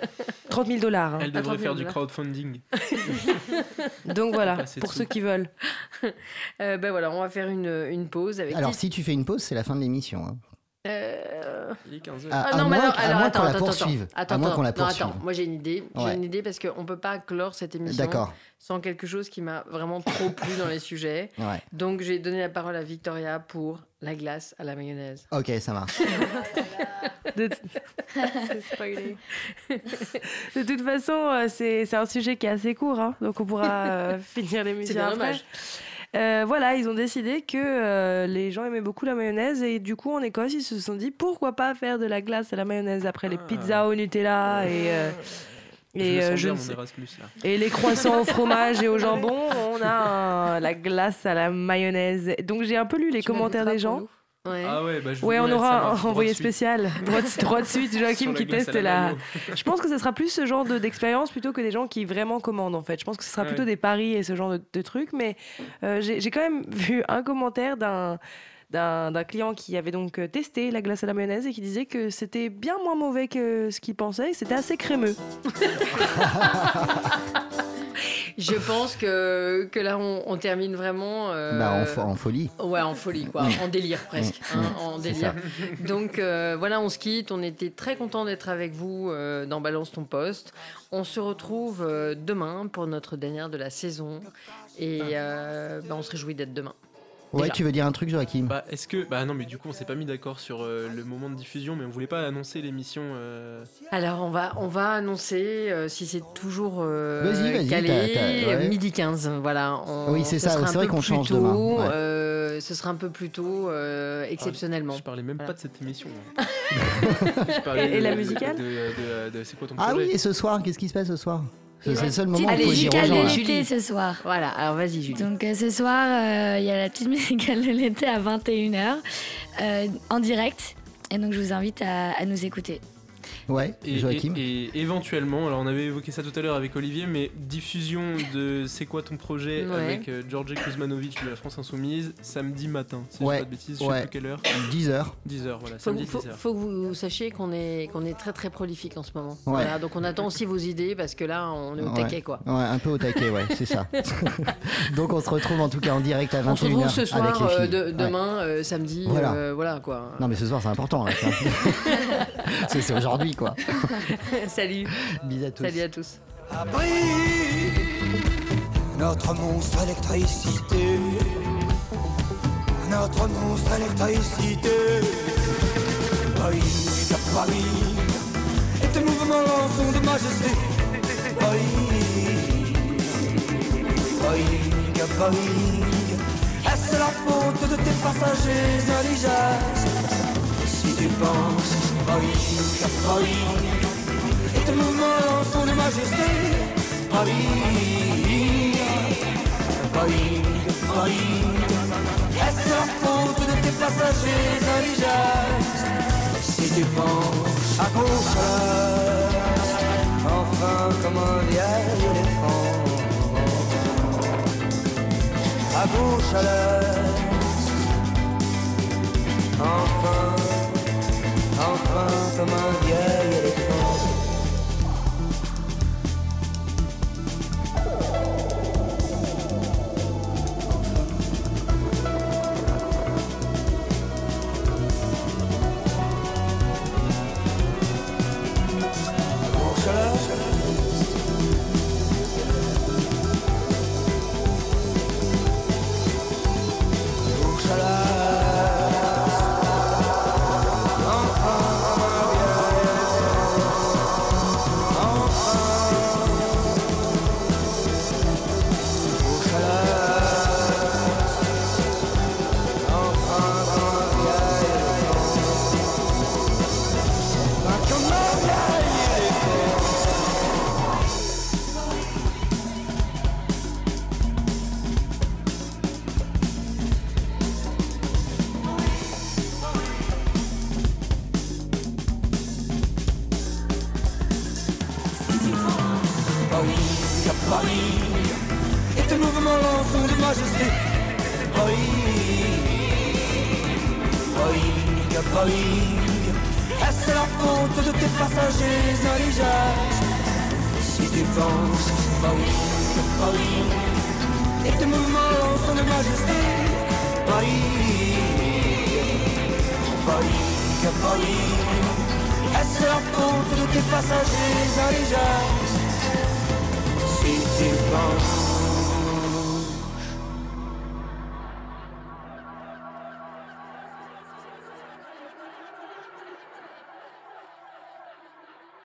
*laughs* 30 000 dollars. hein. Elle devrait 30 000 faire du crowdfunding. *laughs* Donc voilà, pour ceux qui veulent. Euh, ben voilà, on va faire une, une pause avec. Alors, si tu fais une pause, c'est la fin de l'émission. hein. Euh, Il est 15 heures. Ah, Ah à non, mais moins, alors, à alors moins attends, qu'on la attends, poursuive. attends, à moins attends, qu'on la non, poursuive. attends, moi j'ai une idée. J'ai Ouais. une idée parce qu'on peut pas clore cette émission sans quelque chose qui m'a vraiment trop plu dans les sujets. *laughs* Ouais. Donc j'ai donné la parole à Victoria pour la glace à la mayonnaise. Ok, ça marche. *laughs* De, *laughs* de toute façon, euh, c'est c'est un sujet qui est assez court, hein, donc on pourra euh, finir C'est l'émission après. dommage. Euh, voilà, ils ont décidé que euh, les gens aimaient beaucoup la mayonnaise et du coup en Écosse ils se sont dit pourquoi pas faire de la glace à la mayonnaise après les Ah. pizzas au Nutella et euh, et le sens je bien, ne mon sais- Erasmus, là. et les croissants au fromage et au *laughs* jambon. On a un- la glace à la mayonnaise. Donc j'ai un peu lu les Tu commentaires des gens. Ouais. Ah ouais, bah je Ouais, on aura un envoyé spécial. Droit de, droit de suite, Joachim *laughs* qui teste la. Je pense que ce sera plus ce genre de- d'expérience plutôt que des gens qui vraiment commandent en fait. Je pense que ce sera Ouais. plutôt des paris et ce genre de, de trucs. Mais euh, j'ai quand même vu un commentaire d'un d'un client qui avait donc euh, testé la glace à la mayonnaise et qui disait que c'était bien moins mauvais que ce qu'il pensait, c'était assez crémeux. *laughs* *laughs* Je pense que, que là on, on termine vraiment. euh, Bah, en, fo- en folie. Ouais, en folie, quoi. en délire, presque. hein, en délire. Donc, euh, voilà, on se quitte. On était très content d'être avec vous euh, dans Balance ton poste. On se retrouve demain pour notre dernière de la saison. Et bah, on se réjouit d'être demain. Ouais, Déjà. tu veux dire un truc, Joachim? Bah, est-ce que. Bah, non, mais du coup, on s'est pas mis d'accord sur euh, le moment de diffusion, mais on voulait pas annoncer l'émission. euh, Alors, on va, on va annoncer euh, si c'est toujours euh, Vas-y, vas-y, calé. t'as- t'as- ouais. Midi 15, voilà. On- Oui, c'est ce ça, sera c'est vrai peu qu'on plus change tôt, demain, ouais. euh, ce sera un peu plus tôt, euh, exceptionnellement. Je parlais même Voilà. pas de cette émission. hein. *laughs* Je parlais Et- la de- musicale de, de- de- de- C'est quoi ton Ah projet? oui, et ce soir, qu'est-ce qui se passe ce soir? C'est le seul moment où de là. l'été ce soir. Voilà, alors vas-y, Julie. Donc euh, ce soir, euh, il y a la petite musicale de l'été à 21h euh, en direct. Et donc je vous invite à, à nous écouter. Ouais, Et, Joachim. et- et éventuellement, alors on avait évoqué ça tout à l'heure avec Olivier, mais diffusion de C'est quoi ton projet Ouais. avec euh, Georgi Kuzmanovic de la France Insoumise samedi matin. Si Ouais, je dis pas de bêtises, je ouais. sais plus quelle heure. 10 heures. 10h, voilà, samedi faut- 10h. faut que vous sachiez qu'on est, qu'on est très très prolifique en ce moment. Ouais. Voilà, donc on attend aussi vos idées parce que là on est au Ouais. taquet quoi. Ouais, un peu au taquet, ouais, c'est ça. *laughs* Donc on se retrouve en tout cas en direct à 21h On se retrouve ce soir, euh, de- demain, euh, samedi, Voilà. euh, voilà quoi. Non mais ce soir c'est important là. *laughs* *laughs* c'est c'est aujourd'hui quoi. *laughs* Salut, Bisous à tous. salut à tous. Abri, notre monstre électricité, notre monstre électricité. Paris, Paris, et tes mouvements sont de majesté. Paris, Paris, Paris, est-ce la faute de tes passagers indigènes Si tu penses, Paris, Paris, et tes mouvements sont de majesté. Paris, Paris, Paris, est-ce la faute de tes passagers indigènes Si tu penches à gauche enfin comme un vieil éléphant, à gauche à l'est, enfin enfin comme un vieil